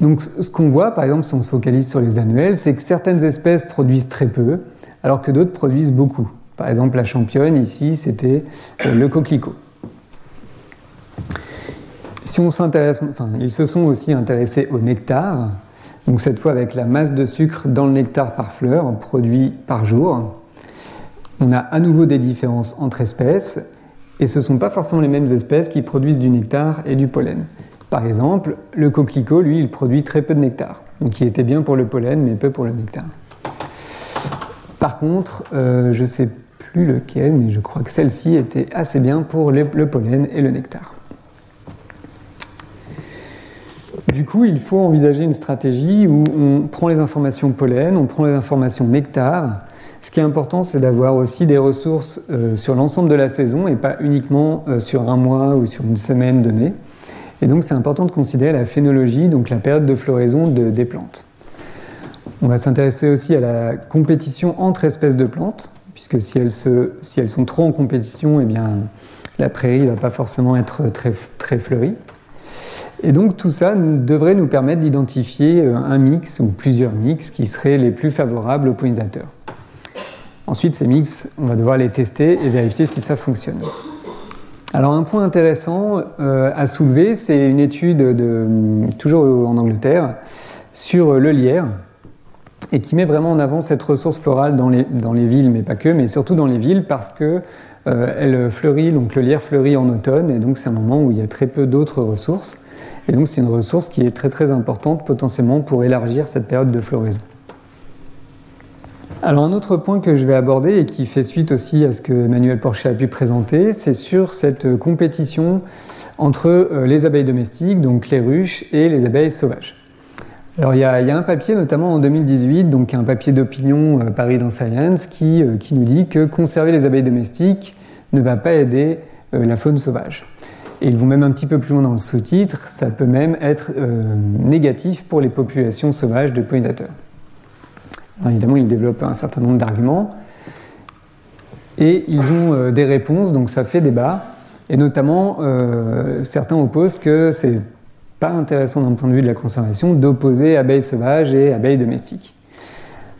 Donc ce qu'on voit, par exemple, si on se focalise sur les annuels, c'est que certaines espèces produisent très peu, alors que d'autres produisent beaucoup. Par exemple, la championne, ici, c'était euh, le coquelicot. Si on s'intéresse, enfin, ils se sont aussi intéressés au nectar, donc cette fois avec la masse de sucre dans le nectar par fleur produit par jour. On a à nouveau des différences entre espèces, et ce ne sont pas forcément les mêmes espèces qui produisent du nectar et du pollen. Par exemple, le coquelicot, lui, il produit très peu de nectar, donc il était bien pour le pollen, mais peu pour le nectar. Par contre, euh, je ne sais plus lequel, mais je crois que celle-ci était assez bien pour le pollen et le nectar. Du coup, il faut envisager une stratégie où on prend les informations pollen, on prend les informations nectar. Ce qui est important, c'est d'avoir aussi des ressources euh, sur l'ensemble de la saison et pas uniquement euh, sur un mois ou sur une semaine donnée. Et donc c'est important de considérer la phénologie, donc la période de floraison des plantes. On va s'intéresser aussi à la compétition entre espèces de plantes, puisque si elles, sont trop en compétition, eh bien, la prairie ne va pas forcément être très, très fleurie. Et donc tout ça devrait nous permettre d'identifier euh, un mix ou plusieurs mix qui seraient les plus favorables aux pollinisateurs. Ensuite, ces mix, on va devoir les tester et vérifier si ça fonctionne. Alors un point intéressant euh, à soulever, c'est une étude de, toujours en Angleterre sur le lierre et qui met vraiment en avant cette ressource florale dans les, dans les villes, mais pas que, mais surtout dans les villes parce que euh, elle fleurit, donc le lierre fleurit en automne et donc c'est un moment où il y a très peu d'autres ressources et donc c'est une ressource qui est très très importante potentiellement pour élargir cette période de floraison. Alors un autre point que je vais aborder et qui fait suite aussi à ce que Emmanuel Porcher a pu présenter, c'est sur cette compétition entre euh, les abeilles domestiques, donc les ruches, et les abeilles sauvages. Alors il y, a, un papier notamment en 2018, donc un papier d'opinion euh, Paris dans Science, qui, euh, qui, nous dit que conserver les abeilles domestiques ne va pas aider la faune sauvage. Et ils vont même un petit peu plus loin dans le sous-titre, ça peut même être négatif pour les populations sauvages de pollinisateurs évidemment, ils développent un certain nombre d'arguments. Et ils ont euh, des réponses, donc ça fait débat. Et notamment, euh, certains opposent que c'est pas intéressant d'un point de vue de la conservation d'opposer abeilles sauvages et abeilles domestiques.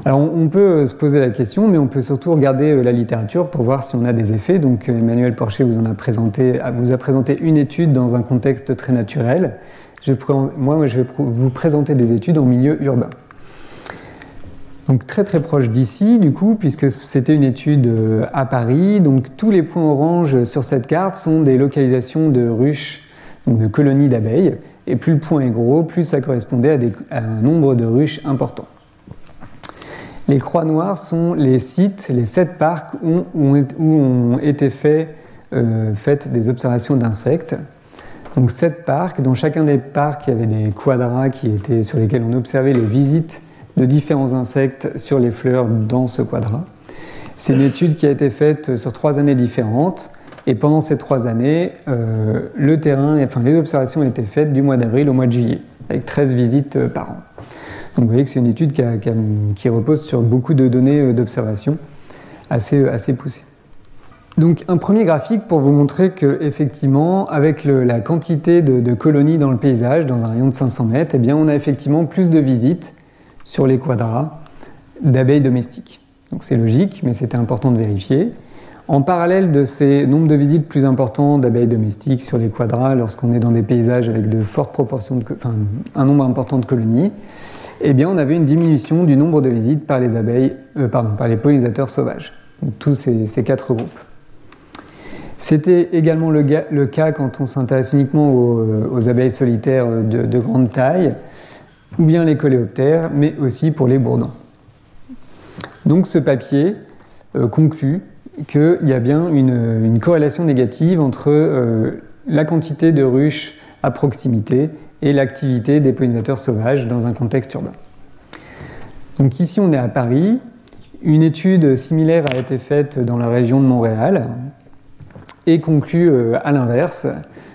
Alors on peut euh, se poser la question, mais on peut surtout regarder la littérature pour voir si on a des effets. Donc Emmanuel Porcher vous en a présenté, vous a présenté une étude dans un contexte très naturel. moi, je vais vous présenter des études en milieu urbain. Donc très très proche d'ici, du coup, puisque c'était une étude euh, à Paris. Donc tous les points orange sur cette carte sont des localisations de ruches, donc de colonies d'abeilles. Et plus le point est gros, plus ça correspondait à, un nombre de ruches important. Les croix noires sont les sites, les sept parcs où, ont été euh, faites des observations d'insectes. Donc sept parcs, dans chacun des parcs, il y avait des quadras qui étaient, sur lesquels on observait les visites de différents insectes sur les fleurs dans ce quadrat. C'est une étude qui a été faite sur trois années différentes. Et pendant ces trois années, euh, les observations ont été faites du mois d'avril au mois de juillet, avec 13 visites euh, par an. Donc vous voyez que c'est une étude qui, repose sur beaucoup de données euh, d'observation assez, assez poussées. Donc un premier graphique pour vous montrer que effectivement, avec la quantité de, colonies dans le paysage, dans un rayon de 500 mètres, eh bien, on a effectivement plus de visites sur les quadrats d'abeilles domestiques. C'est logique, mais c'était important de vérifier. En parallèle de ces nombres de visites plus importants d'abeilles domestiques sur les quadrats, lorsqu'on est dans des paysages avec de fortes proportions, de, enfin, un nombre important de colonies, eh bien, on avait une diminution du nombre de visites par les abeilles, euh, par les pollinisateurs sauvages. Tous ces, quatre groupes. C'était également le, cas quand on s'intéresse uniquement aux, abeilles solitaires de, grande taille, ou bien les coléoptères, mais aussi pour les bourdons. Donc ce papier euh, conclut qu'il y a bien une, corrélation négative entre euh, la quantité de ruches à proximité et l'activité des pollinisateurs sauvages dans un contexte urbain. Donc ici on est à Paris. Une étude similaire a été faite dans la région de Montréal et conclut euh, à l'inverse.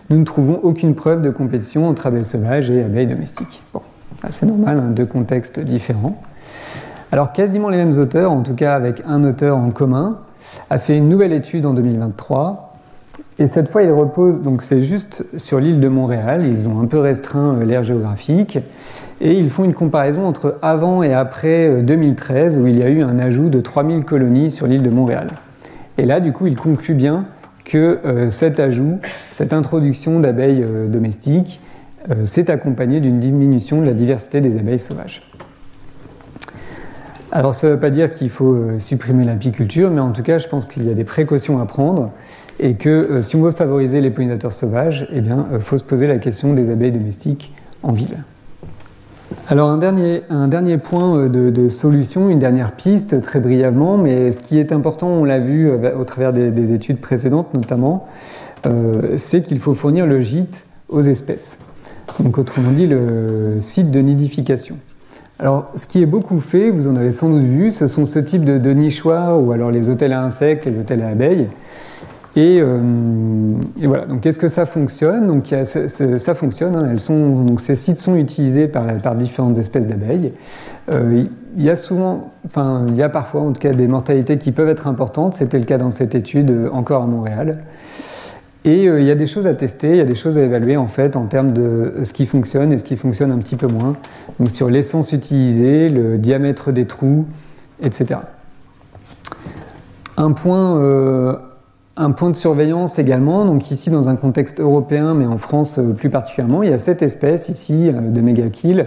Nous ne trouvons aucune preuve de compétition entre abeilles sauvages et abeilles domestiques. C'est normal, hein, deux contextes différents. Alors quasiment les mêmes auteurs, en tout cas avec un auteur en commun, a fait une nouvelle étude en 2023. Et cette fois, il repose, donc c'est juste sur l'île de Montréal, ils ont un peu restreint euh, l'aire géographique, et ils font une comparaison entre avant et après 2013, euh, où il y a eu un ajout de 3000 colonies sur l'île de Montréal. Et là, du coup, il conclut bien que euh, cet ajout, cette introduction d'abeilles domestiques, s'est accompagné d'une diminution de la diversité des abeilles sauvages. Alors ça ne veut pas dire qu'il faut euh, supprimer l'apiculture, mais en tout cas je pense qu'il y a des précautions à prendre et que euh, si on veut favoriser les pollinisateurs sauvages, eh bien il euh, faut se poser la question des abeilles domestiques en ville. Alors un dernier, un dernier point de, solution, une dernière piste très brièvement, mais ce qui est important, on l'a vu au travers des, études précédentes notamment, c'est qu'il faut fournir le gîte aux espèces. Donc autrement dit le site de nidification. Alors, ce qui est beaucoup fait, vous en avez sans doute vu, ce sont ce type de, nichoirs ou alors les hôtels à insectes, les hôtels à abeilles. Et, euh, voilà, donc est-ce que ça fonctionne? Donc ça fonctionne, hein. Elles sont, donc ces sites sont utilisés par, par différentes espèces d'abeilles. Euh, il y a souvent, enfin il y a parfois en tout cas des mortalités qui peuvent être importantes, c'était le cas dans cette étude euh, encore à Montréal. Et euh, il y a des choses à tester, il y a des choses à évaluer en fait en termes de euh, ce qui fonctionne et ce qui fonctionne un petit peu moins. Donc sur l'essence utilisée, le diamètre des trous, etc. Un point, euh, un point de surveillance également, donc ici dans un contexte européen, mais en France plus particulièrement, il y a cette espèce ici de Megachil,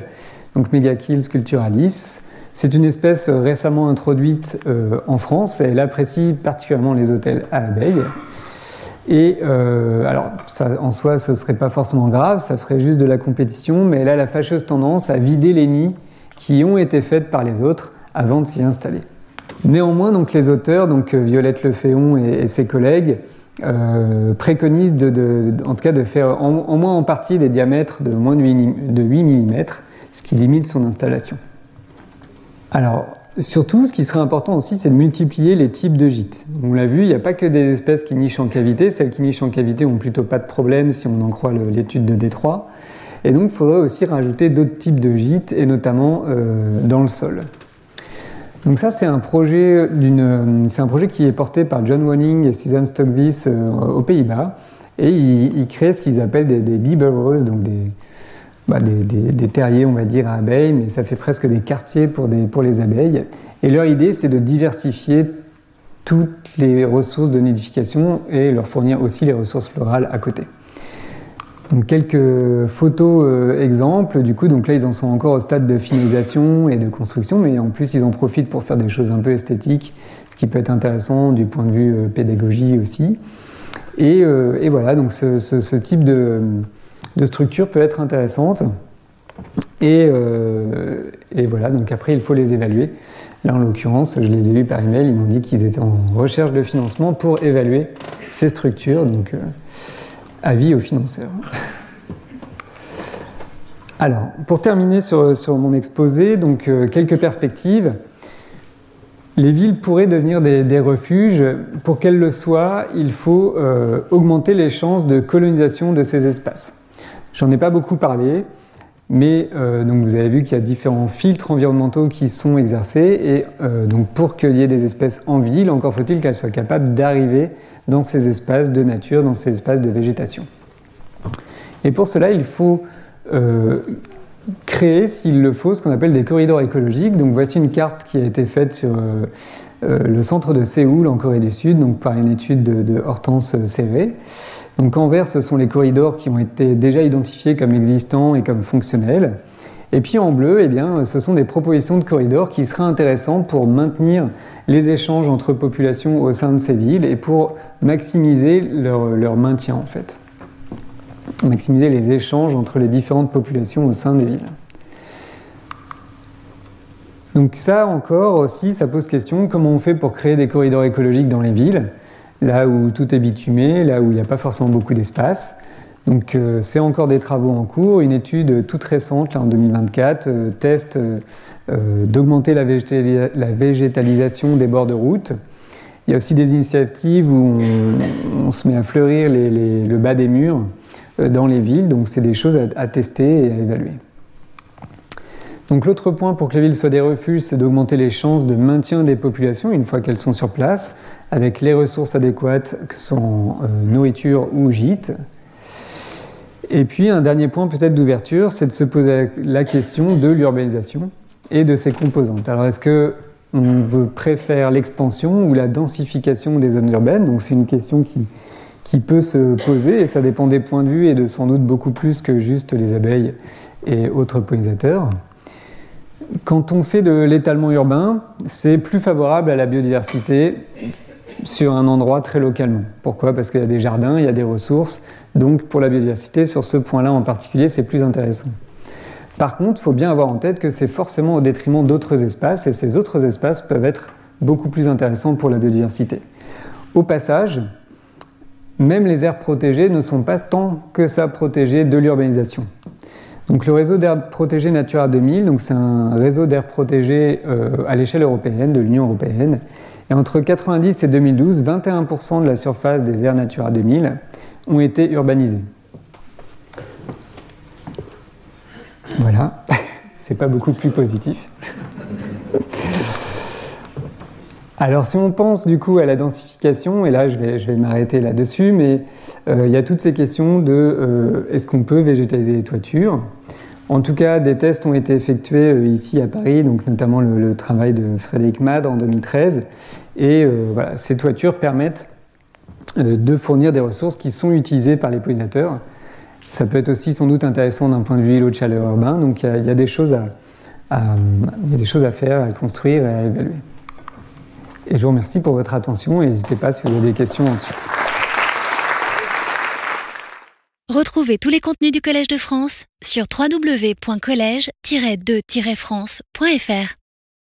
donc Megachil sculpturalis. C'est une espèce récemment introduite en France et elle apprécie particulièrement les hôtels à abeilles. Et euh, alors, en soi, ce ne serait pas forcément grave, ça ferait juste de la compétition, mais elle a la fâcheuse tendance à vider les nids qui ont été faites par les autres avant de s'y installer. Néanmoins, donc, les auteurs, donc euh, Violette Leféon et, et ses collègues, euh, préconisent de, en tout cas de faire en, moins en partie des diamètres de moins de 8, de 8 mm, ce qui limite son installation. Alors, Surtout, ce qui serait important aussi, c'est de multiplier les types de gîtes. On l'a vu, il n'y a pas que des espèces qui nichent en cavité. Celles qui nichent en cavité ont plutôt pas de problème si on en croit l'étude de Détroit. Et donc, il faudrait aussi rajouter d'autres types de gîtes, et notamment euh, dans le sol. Donc ça, c'est un projet qui est porté par John Wanning et Susan Stockvis euh, aux Pays-Bas, et ils, créent ce qu'ils appellent des, des bee donc des, bah, des, terriers, on va dire, à abeilles, mais ça fait presque des quartiers pour, les abeilles. Et leur idée, c'est de diversifier toutes les ressources de nidification et leur fournir aussi les ressources florales à côté. Donc quelques photos euh, exemples, du coup, donc là ils en sont encore au stade de finalisation et de construction, mais en plus ils en profitent pour faire des choses un peu esthétiques, ce qui peut être intéressant du point de vue euh, pédagogie aussi. Et, euh, voilà, donc ce type de, de structure peut être intéressante. Euh, et, voilà, donc après, il faut les évaluer. Là, en l'occurrence, je les ai vus par email, ils m'ont dit qu'ils étaient en recherche de financement pour évaluer ces structures, donc euh, avis aux financeurs. Alors, pour terminer sur, sur mon exposé, donc quelques perspectives. Les villes pourraient devenir des, refuges. Pour qu'elles le soient, il faut euh, augmenter les chances de colonisation de ces espaces. J'en ai pas beaucoup parlé, mais euh, donc vous avez vu qu'il y a différents filtres environnementaux qui sont exercés. Et euh, donc pour qu'il y ait des espèces en ville, encore faut-il qu'elles soient capables d'arriver dans ces espaces de nature, dans ces espaces de végétation. Et pour cela, il faut créer, s'il le faut, ce qu'on appelle des corridors écologiques. Donc voici une carte qui a été faite sur euh, euh, le centre de Séoul en Corée du Sud, donc par une étude de, Hortense Cévé. Donc en vert, ce sont les corridors qui ont été déjà identifiés comme existants et comme fonctionnels. Et puis en bleu, eh bien, ce sont des propositions de corridors qui seraient intéressantes pour maintenir les échanges entre populations au sein de ces villes et pour maximiser leur, leur maintien en fait maximiser les échanges entre les différentes populations au sein des villes. Donc ça encore aussi, ça pose question, comment on fait pour créer des corridors écologiques dans les villes, là où tout est bitumé, là où il n'y a pas forcément beaucoup d'espace. Donc euh, c'est encore des travaux en cours. Une étude toute récente, en 2024, euh, teste euh, d'augmenter la, végétalisation des bords de route. Il y a aussi des initiatives où on, se met à fleurir le bas des murs dans les villes. Donc c'est des choses à, tester et à évaluer. Donc l'autre point pour que les villes soient des refuges, c'est d'augmenter les chances de maintien des populations une fois qu'elles sont sur place, avec les ressources adéquates que sont euh, nourriture ou gîte. Et puis un dernier point peut-être d'ouverture, c'est de se poser la question de l'urbanisation et de ses composantes. Alors est-ce que on veut préfère l'expansion ou la densification des zones urbaines? Donc c'est une question qui, qui peut se poser, et ça dépend des points de vue et de sans doute beaucoup plus que juste les abeilles et autres pollinisateurs. Quand on fait de l'étalement urbain, c'est plus favorable à la biodiversité sur un endroit très localement. Pourquoi? Parce qu'il y a des jardins, il y a des ressources, donc pour la biodiversité, sur ce point-là en particulier, c'est plus intéressant. Par contre, il faut bien avoir en tête que c'est forcément au détriment d'autres espaces, et ces autres espaces peuvent être beaucoup plus intéressants pour la biodiversité. Au passage, même les aires protégées ne sont pas tant que ça protégées de l'urbanisation. Donc le réseau d'aires protégées Natura 2000, donc c'est un réseau d'aires protégées euh, à l'échelle européenne, de l'Union européenne. Et entre 1990 et 2012, 21% de la surface des aires Natura 2000 ont été urbanisées. Voilà, c'est pas beaucoup plus positif. Alors si on pense du coup à la densification, et là je vais, m'arrêter là-dessus, mais euh, il y a toutes ces questions de euh, est-ce qu'on peut végétaliser les toitures? En tout cas, des tests ont été effectués euh, ici à Paris, donc notamment le, travail de Frédéric Mad en 2013, et ces toitures permettent de fournir des ressources qui sont utilisées par les pollinisateurs. Ça peut être aussi sans doute intéressant d'un point de vue îlot de chaleur urbain, donc il y, a des choses à, y a des choses à faire, à construire et à évaluer. Et je vous remercie pour votre attention et n'hésitez pas si vous avez des questions ensuite. Retrouvez tous les contenus du Collège de France sur www.colège-2-france.fr.